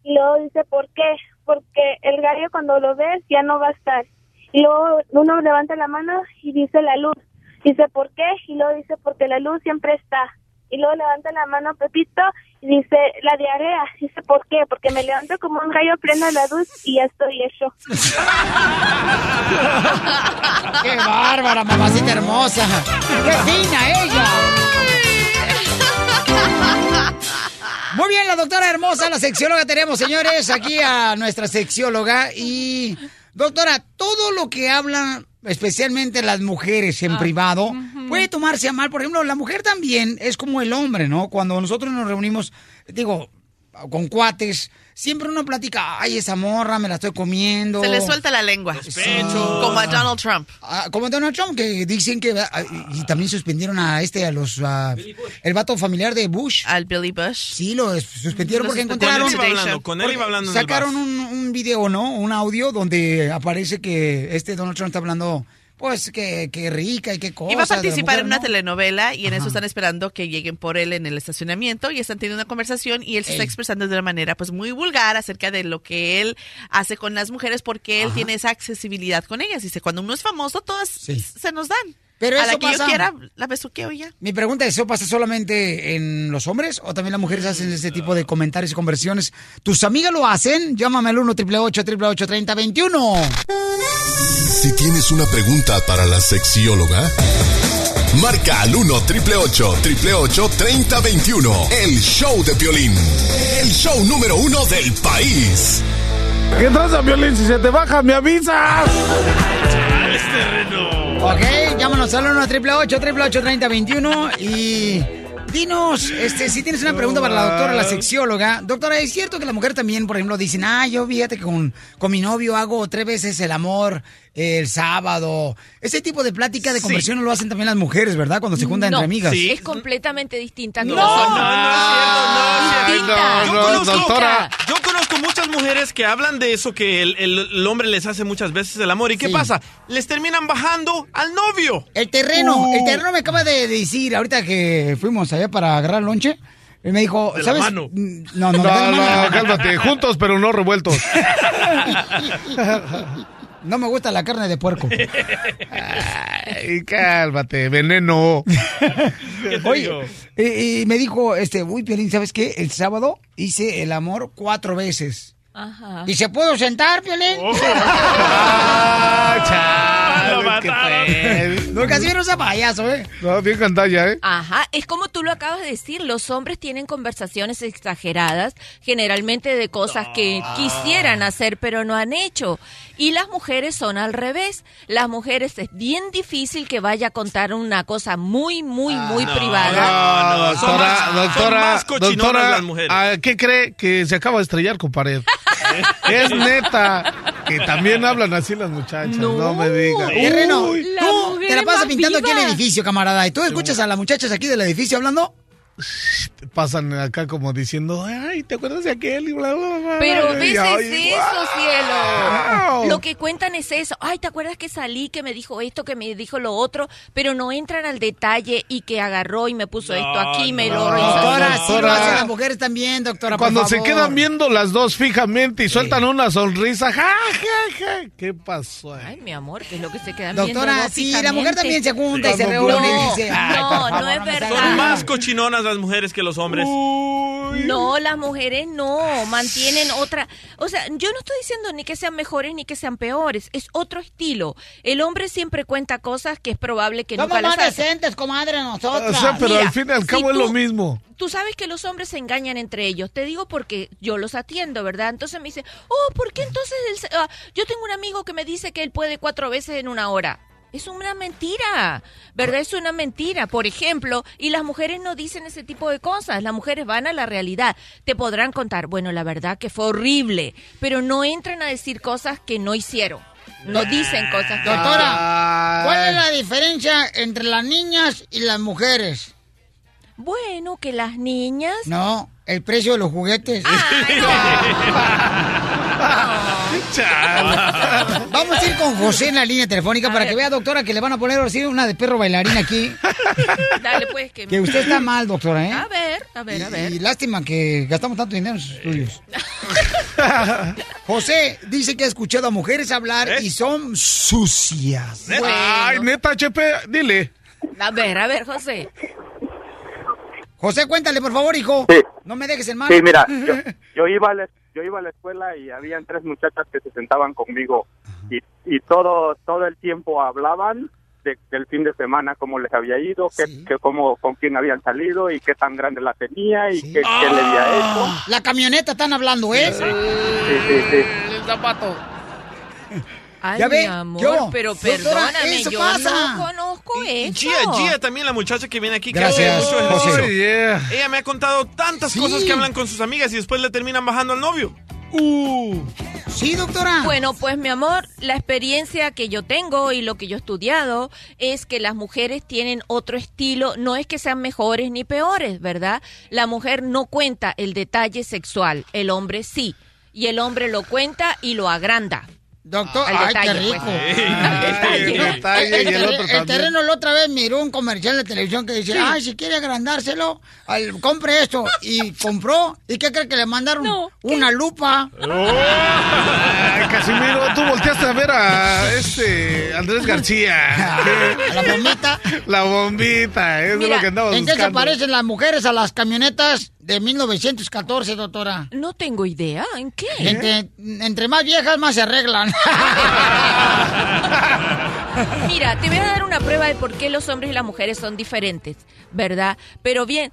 y luego dice ¿por qué? Porque el gallo cuando lo ves ya no va a estar y luego uno levanta la mano y dice la luz dice ¿por qué? y luego dice porque la luz siempre está y luego levanta la mano Pepito y dice la diarrea dice ¿por qué? porque me levanto como un gallo prendo la luz y ya estoy hecho ¡Qué bárbara, mamacita hermosa! ¡Qué fina ella! Muy bien, la doctora hermosa, la sexióloga tenemos, señores, aquí a nuestra sexióloga. Y, doctora, todo lo que hablan, especialmente las mujeres en privado, puede tomarse a mal. Por ejemplo, la mujer también es como el hombre, ¿no? Cuando nosotros nos reunimos, digo, con cuates, siempre uno platica, ay, esa morra, me la estoy comiendo. Se le suelta la lengua. Como a Donald Trump. Ah, como Donald Trump, que dicen que... ah, y también suspendieron a este, a los... ah, el vato familiar de Bush. Al Billy Bush. Sí, lo suspendieron Lo porque encontraron... Con él iba hablando, con él iba hablando en el Sacaron un video, ¿no? Un audio donde aparece que este Donald Trump está hablando, pues, que, que rica y qué cosa. Iba a de la participar mujer, en una ¿no? telenovela y en eso están esperando que lleguen por él en el estacionamiento y están teniendo una conversación y él se está expresando de una manera pues muy vulgar acerca de lo que él hace con las mujeres porque él tiene esa accesibilidad con ellas. Dice, cuando uno es famoso, todas se nos dan. Pero a la eso que pasa- yo quiera, la besuqueo ya. Mi pregunta es, ¿eso pasa solamente en los hombres o también las mujeres hacen ese tipo de comentarios y conversiones? ¿Tus amigas lo hacen? Llámame al 1 888 3021 Si tienes una pregunta para la sexióloga, marca al 1 888 3021 El show de violín. El show número uno del país. ¿Qué traza, Violín? Si se te baja, me avisas. Ok, llámanos al 1 888 3021 y dinos, este, si tienes una pregunta para la doctora, la sexióloga. Doctora, ¿es cierto que las mujeres también, por ejemplo, dicen, ah, yo fíjate que con, con mi novio hago tres veces el amor el sábado? Ese tipo de plática de Sí. conversión lo hacen también las mujeres, ¿verdad? Cuando se juntan No, entre amigas. Es completamente distinta. No, corazón. no, no es cierto, no es cierto. Distinta. Yo no, conozco, doctora. yo conozco muchas mujeres que hablan de eso, que el, el- el hombre les hace muchas veces el amor. ¿Y qué Sí. pasa? Les terminan bajando al novio. El terreno, Uh. el terreno me acaba de decir ahorita que fuimos allá para agarrar lonche. y Me dijo, De la ¿sabes? mano. Mm, No, no, No, no, mano. cálmate. Juntos, pero no revueltos. No me gusta la carne de puerco. Ay, cálmate, veneno. Oye, y, y me dijo, este, uy, Piolín, ¿sabes qué? El sábado hice el amor cuatro veces. Ajá. ¿Y se pudo sentar, Piolín? Lo mataron. No, casi no sea payaso, ¿eh? No, bien cantalla, ¿eh? Ajá, es como tú lo acabas de decir, los hombres tienen conversaciones exageradas, generalmente de cosas que quisieran hacer pero no han hecho. Y las mujeres son al revés. Las mujeres es bien difícil que vaya a contar una cosa muy, muy, muy privada. No, doctora, Son más- doctora, son más cochinonas doctora, las mujeres. ¿a ¿qué cree que se acaba de estrellar con pared? es neta que también hablan así las muchachas, no, me digas. Terreno, Uy, tú te la pasas pintando aquí el edificio, camarada. ¿Y tú escuchas a las muchachas aquí del edificio hablando? Pasan acá como diciendo, ay, ¿te acuerdas de aquel? Y bla, bla, bla. Pero Y, ay, eso, cielo. Wow. Lo que cuentan es eso. Ay, ¿te acuerdas que salí, que me dijo esto, que me dijo lo otro? Pero no entran al detalle y que agarró y me puso esto aquí, me lo hizo. Doctora, sí lo doctora. hacen las mujeres también, doctora, por Cuando se favor. quedan viendo las dos fijamente y sueltan una sonrisa, ja, ja, ja. ¿Qué pasó? Ay, mi amor, que es lo que se quedan Doctora, viendo sí, la mujer también se junta y se reúne y No, dice, no, por favor, no es verdad. Son más cochinonas las mujeres que los hombres. Uy, No, las mujeres no, mantienen otra... O sea, yo no estoy diciendo ni que sean mejores ni que sean peores, es otro estilo. El hombre siempre cuenta cosas que es probable que Somos nunca las más decentes, comadre, nosotros. O sea, pero Mira, al fin y al si cabo es tú- lo mismo. Tú sabes que los hombres se engañan entre ellos. Te digo porque yo los atiendo, ¿verdad? Entonces me dice, oh, ¿por qué entonces él se- ah, yo tengo un amigo que me dice que él puede cuatro veces en una hora? Es una mentira, ¿verdad? Es una mentira, por ejemplo, y las mujeres no dicen ese tipo de cosas, las mujeres van a la realidad, te podrán contar, bueno, la verdad que fue horrible, pero no entran a decir cosas que no hicieron, no dicen cosas que Doctora, ¿cuál es la diferencia entre las niñas y las mujeres? Bueno, que las niñas... No, el precio de los juguetes. Vamos a ir con José en la línea telefónica para que vea, doctora, que le van a poner ahora sí una de perro bailarín aquí. Dale, pues, que... Que usted está mal, doctora, ¿eh? A ver, a ver, a ver. Y lástima que gastamos tanto dinero en sus estudios. José dice que ha escuchado a mujeres hablar y son sucias. Ay, neta, Chepe, dile. A ver, a ver, José. José, cuéntale, por favor, hijo. Sí. No me dejes en mal. Sí, mira, yo, yo iba a la, yo iba a la escuela y habían tres muchachas que se sentaban conmigo y, y todo todo el tiempo hablaban de- del fin de semana, cómo les había ido, que, que cómo, con quién habían salido y qué tan grande la tenía y qué, qué le había hecho. Ah, La camioneta están hablando, ¿eh? Sí, sí, sí. El zapato. Ay, Ya mi ve, amor, yo, pero doctora, perdóname, eso yo pasa. no conozco eso. Gia, Gia también, la muchacha que viene aquí. Que Gracias, hace mucho. José. Ella me ha contado tantas cosas que hablan con sus amigas y después le terminan bajando al novio. Uh. Sí, doctora. Bueno, pues mi amor, la experiencia que yo tengo y lo que yo he estudiado es que las mujeres tienen otro estilo, no es que sean mejores ni peores, ¿verdad? La mujer no cuenta el detalle sexual, el hombre sí, y el hombre lo cuenta y lo agranda. Doctor, ay, detalle, qué rico. pues. El, detalle terreno la otra vez miró un comercial de televisión que dice, Sí. ay, si quiere agrandárselo, al- compre esto. Y compró. ¿Y qué cree que le mandaron? Una lupa. Ay, Casimiro, tú volteaste a ver a este Andrés García. La bombita. La bombita, es Mira, lo que andaba ¿En qué se parecen las mujeres a las camionetas de 1914, doctora? No tengo idea, ¿en qué? Entre, entre más viejas, más se arreglan. Mira, te voy a dar una prueba de por qué los hombres y las mujeres son diferentes, ¿verdad? Pero bien,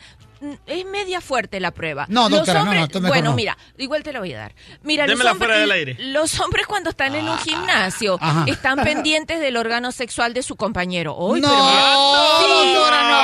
es media fuerte la prueba. No, Los doctora, no, hombres- no, mejor Bueno, no. mira, igual te la voy a dar. Mira, los Démela hombres, fuera del aire. los hombres cuando están en un gimnasio Ajá. están pendientes del órgano sexual de su compañero. Uy, no, pero Sí. doctora, no.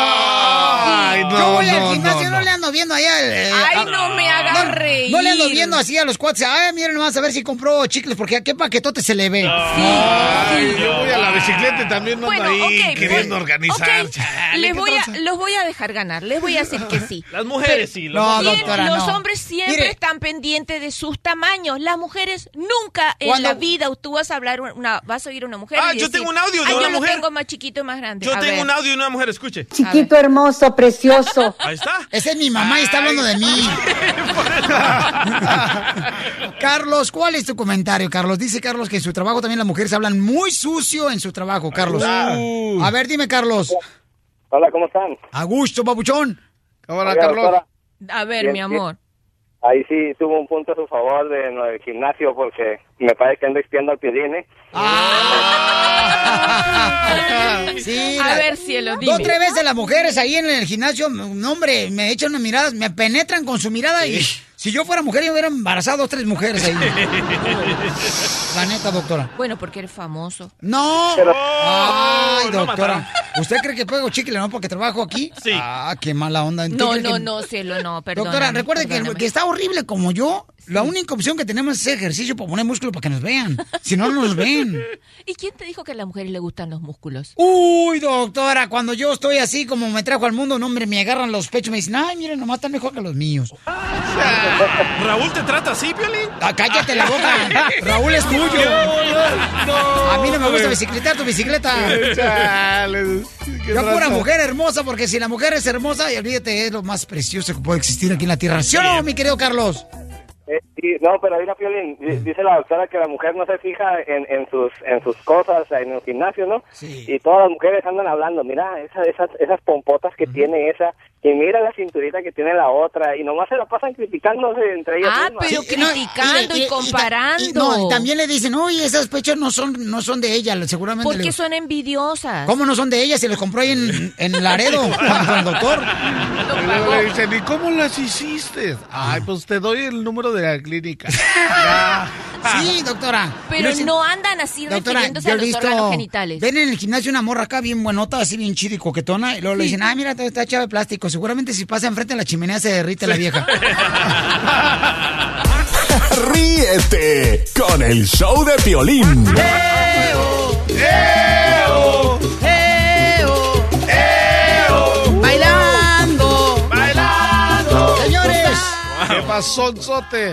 Ay, no, Yo voy no, al gimnasio, no, no, no. le ando viendo allá. eh, Ay, a- no me hagas no, reír. No le ando viendo así a los cuates. Ay, miren, vamos a ver si compró chicles, porque qué paquetote se le ve. Ay, yo voy a la bicicleta y también no Bueno, ando ahí ok, queriendo pues, organizar. ok, Chale, les ¿qué voy a, los voy a dejar ganar, les voy a decir que sí. Las mujeres sí. los No, hombres doctora, los no. hombres siempre Mire. están pendientes de sus tamaños. Las mujeres nunca en Cuando- la vida tú vas a hablar una, vas a oír a una mujer. Ah, y yo decir, tengo un audio de "Ay, una yo mujer". tengo más chiquito y más grande. Yo A tengo ver. un audio de una mujer, escuche. Chiquito, hermoso, precioso. Ahí está. Esa es mi mamá y está hablando de mí. Carlos, ¿cuál es tu comentario, Carlos? Dice Carlos que en su trabajo también las mujeres hablan muy sucio en su trabajo, Carlos. Uh. A ver, dime, Carlos. Hola, ¿cómo están? A gusto, papuchón. Hola, Oiga, Carlos. doctora, A ver, mi amor. Ahí sí tuvo un punto a su favor de lo del gimnasio porque me parece que ando expiando al piedín, ¿eh? Sí, A la- ver, cielo, Dos, dime. tres veces las mujeres ahí en el gimnasio, no, hombre, me echan unas miradas, me penetran con su mirada y si yo fuera mujer yo hubiera embarazado a dos, tres mujeres ahí. La neta, doctora. Bueno, porque eres famoso. No. Pero- Ay, no doctora. ¿Usted cree que pego chicle no porque trabajo aquí? Sí. Ah, qué mala onda. ¿Usted No, no, que- no, cielo, no, perdón. Doctora, recuerde que, que está horrible como yo. La única opción que tenemos es ejercicio para poner músculo para que nos vean. Si no, no nos ven. ¿Y quién te dijo que a las mujeres les gustan los músculos? Uy, doctora, cuando yo estoy así como me trajo al mundo, no, hombre, me agarran los pechos y me dicen, ay, miren, nomás están mejor que los míos. Raúl te trata así, Piolín. Ah, cállate la boca. Raúl es tuyo. A mí no me gusta bicicletar tu bicicleta. Chale, qué Yo pura mujer hermosa, porque si la mujer es hermosa, y olvídate, es lo más precioso que puede existir aquí en la tierra. ¿Sí o no, mi querido Carlos? Eh, no, pero mira, Piolín, di- dice la doctora que la mujer no se fija en, en sus en sus cosas en el gimnasio, ¿no? Sí. Y todas las mujeres andan hablando, mira, esas esas, esas pompotas que tiene esa, y mira la cinturita que tiene la otra y nomás se la pasan criticándose entre ellos Ah, mismas. pero criticando y, comparando. Y, no, y también le dicen, oye, esas pechas no son, no son de ella, seguramente. Porque le- son envidiosas. ¿Cómo no son de ella? Se los compró ahí en, en Laredo con, el doctor. Y luego le dicen, ¿y cómo las hiciste? Ay, pues te doy el número de la clínica. Ya. Sí, doctora. Pero no andan así Doctora, refiriéndose yo a he los visto, órganos genitales. ven en el gimnasio una morra acá bien buenota, así bien chida y coquetona, y luego le dicen, ay, mira, está hecha de plástico. Seguramente si pasa enfrente de la chimenea se derrite la vieja. Ríete con el show de Piolín. ¡Bailando!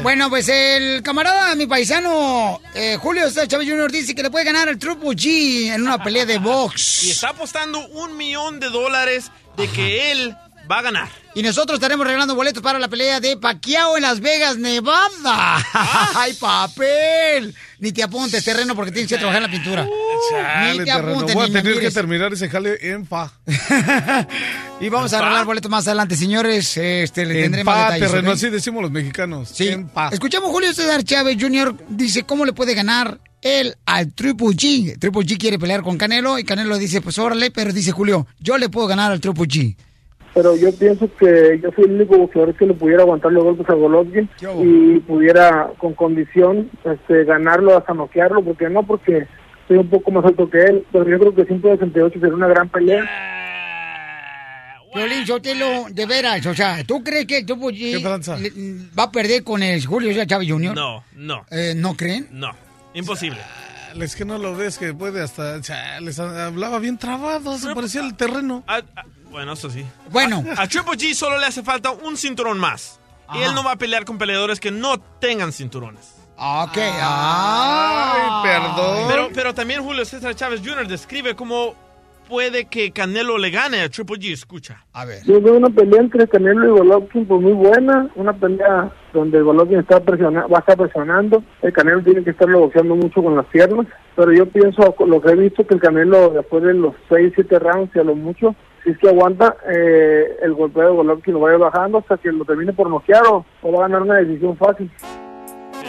Bueno, pues el camarada, mi paisano, eh, Julio César Chávez Jr. dice que le puede ganar al Triple G en una pelea de box. Y está apostando un millón de dólares de que él va a ganar. Y nosotros estaremos regalando boletos para la pelea de Pacquiao en Las Vegas, Nevada. Ah. ¡Ay, papel! Ni te apuntes, terreno, porque tienes que trabajar en la pintura. Chale, Ni te apuntes, voy a tener que terminar ese jale en fa. Y vamos a regalar boletos más adelante, señores. Este, le En tendré más pa, detalles. terreno, así decimos los mexicanos. Sí. En pa. Escuchamos Julio César Chávez Jr. dice cómo le puede ganar él al Triple G. Triple G quiere pelear con Canelo y Canelo dice, pues órale, pero dice Julio, yo le puedo ganar al Triple G. pero yo pienso que yo soy el único boxeador que le pudiera aguantar los golpes a Golovkin y pudiera con condición este, ganarlo hasta noquearlo, porque no porque soy un poco más alto que él, pero yo creo que 168 sería una gran pelea. Violín Sotelo, de veras, o sea, ¿tú crees que le- va a perder con el Julio Chávez Jr.? No, no. Eh, ¿No creen? No, imposible. Es que no lo ves que puede hasta... Les hablaba bien trabado, se parecía el terreno. Ah, ah, bueno, eso sí. Bueno. A, a Triple G solo le hace falta un cinturón más. Y él no va a pelear con peleadores que no tengan cinturones. Ok. Ay, perdón. Pero, pero también Julio César Chávez Jr. describe cómo puede que Canelo le gane a Triple G. Escucha. A ver. Yo veo una pelea entre Canelo y Golovkin pues muy buena, una pelea donde Golovkin está presiona, va a estar presionando, el Canelo tiene que estarlo boxeando mucho con las piernas, pero yo pienso, lo que he visto, que el Canelo después de los 6, 7 rounds y a lo mucho, si es que aguanta, eh, el golpeo de Golovkin lo va a ir bajando hasta que lo termine por noquear o, o va a ganar una decisión fácil.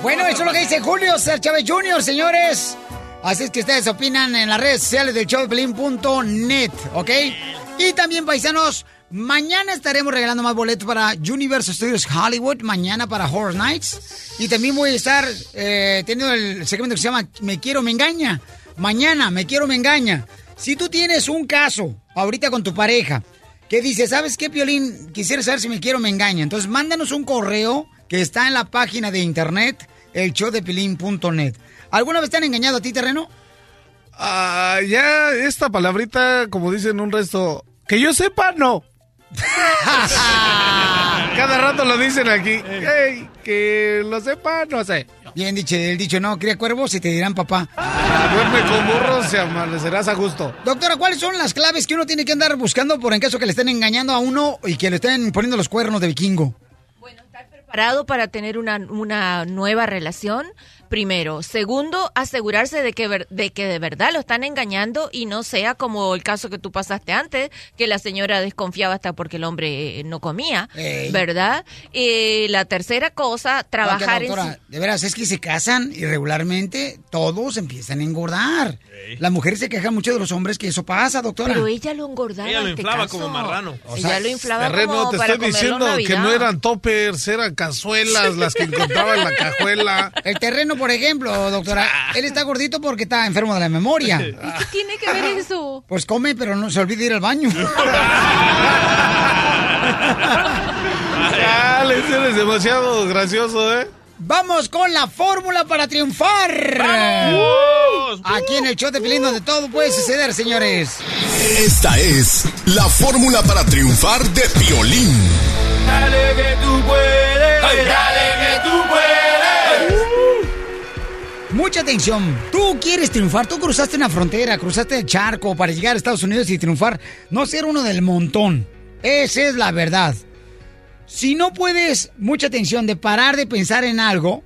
Bueno, eso es lo que dice Julio César Chávez Jr., señores. Así es que ustedes opinan en las redes sociales del showdeplin.net, ¿ok? Y también, paisanos, mañana estaremos regalando más boletos para Universal Studios Hollywood, mañana para Horror Nights. Y también voy a estar eh, teniendo el segmento que se llama Me Quiero, Me Engaña. Mañana, Me Quiero, Me Engaña. Si tú tienes un caso ahorita con tu pareja que dice, ¿sabes qué, Piolín? Quisiera saber si me quiero o me engaña. Entonces, mándanos un correo que está en la página de internet, el showdepiolín.net. ¿Alguna vez te han engañado a ti, terreno? Ah, ya esta palabrita, como dicen un resto, que yo sepa, no. Cada rato lo dicen aquí. Ey, que lo sepa, no sé. Bien dicho, el dicho no, cría cuervos y te dirán papá. Duerme con burros y amanecerás a gusto. Doctora, ¿cuáles son las claves que uno tiene que andar buscando por en caso que le estén engañando a uno y que le estén poniendo los cuernos de vikingo? preparado para tener una, una nueva relación, primero. Segundo, asegurarse de que, ver- de que de verdad lo están engañando y no sea como el caso que tú pasaste antes, que la señora desconfiaba hasta porque el hombre eh, no comía, Ey. ¿verdad? Y la tercera cosa, trabajar Oiga, doctora, en... de veras, es que se casan y regularmente todos empiezan a engordar. Las mujeres se quejan mucho de los hombres que eso pasa, doctora. Pero ella lo engordaba. Ella lo este inflaba caso. como marrano. ella lo inflaba Terreno, como te para estoy diciendo que no eran toppers, eran cazuelas las que encontraba en la cajuela. El terreno, por ejemplo, doctora, él está gordito porque está enfermo de la memoria. ¿Qué tiene que ver eso? Pues come, pero no se olvide ir al baño. Ese eres demasiado gracioso, ¿eh? Vamos con la fórmula para triunfar. ¡Vamos! Aquí en el show de Pelín, donde todo puede suceder, señores. Esta es la fórmula para triunfar de Piolín. Dale que tú puedes, dale que tú puedes. Mucha atención. Tú quieres triunfar. Tú cruzaste una frontera, cruzaste el charco para llegar a Estados Unidos y triunfar. No ser uno del montón. Esa es la verdad. Si no puedes, mucha atención, de parar de pensar en algo,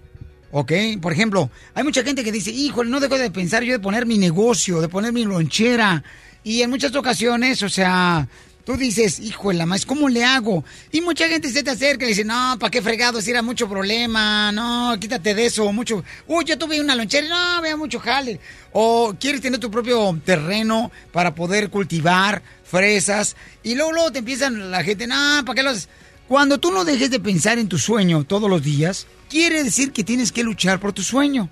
¿ok? Por ejemplo, hay mucha gente que dice, híjole, no dejo de pensar yo de poner mi negocio, de poner mi lonchera. Y en muchas ocasiones, o sea, tú dices, la más, ¿cómo le hago? Y mucha gente se te acerca y dice, no, ¿para qué fregado? Si era mucho problema, no, quítate de eso, mucho. Uy, yo tuve una lonchera, no, vea mucho jale. O quieres tener tu propio terreno para poder cultivar fresas. Y luego, luego te empiezan la gente, no, ¿para qué lo haces? Cuando tú no dejes de pensar en tu sueño todos los días, quiere decir que tienes que luchar por tu sueño.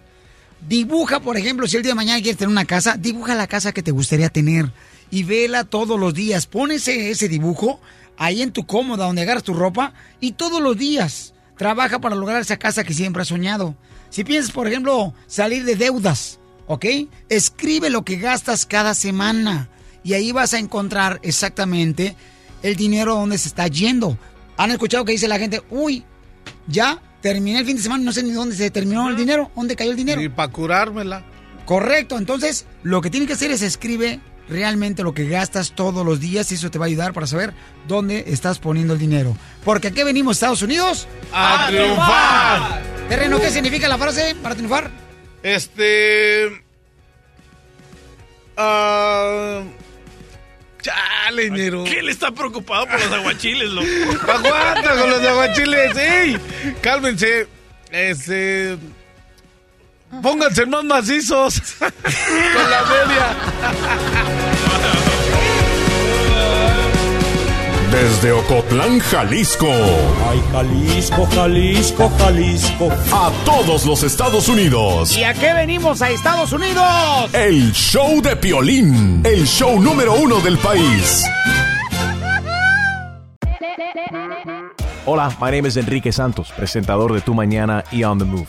Dibuja, por ejemplo, si el día de mañana quieres tener una casa, dibuja la casa que te gustaría tener y vela todos los días. Pon ese, dibujo ahí en tu cómoda donde agarras tu ropa y todos los días trabaja para lograr esa casa que siempre has soñado. Si piensas, por ejemplo, salir de deudas, ¿ok? Escribe lo que gastas cada semana y ahí vas a encontrar exactamente el dinero donde se está yendo. ¿Han escuchado que dice la gente, uy, ya terminé el fin de semana, no sé ni dónde se terminó el dinero, dónde cayó el dinero? Y para curármela. Correcto, entonces lo que tienes que hacer es escribe realmente lo que gastas todos los días y eso te va a ayudar para saber dónde estás poniendo el dinero. Porque aquí venimos, Estados Unidos, ¡A triunfar! Terreno, ¿qué significa la frase para triunfar? Este. ah, chale, Nero. ¿Quién está preocupado por los aguachiles, loco? Aguanta con los aguachiles, ¡ey! Cálmense. Este. Pónganse más macizos. con la media. Desde Ocotlán, Jalisco. Ay, Jalisco, Jalisco, Jalisco. A todos los Estados Unidos. ¿Y a qué venimos a Estados Unidos? El show de Piolín. El show número uno del país. Hola, my name is Enrique Santos, presentador de Tu Mañana y On the Move.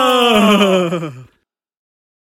Oh.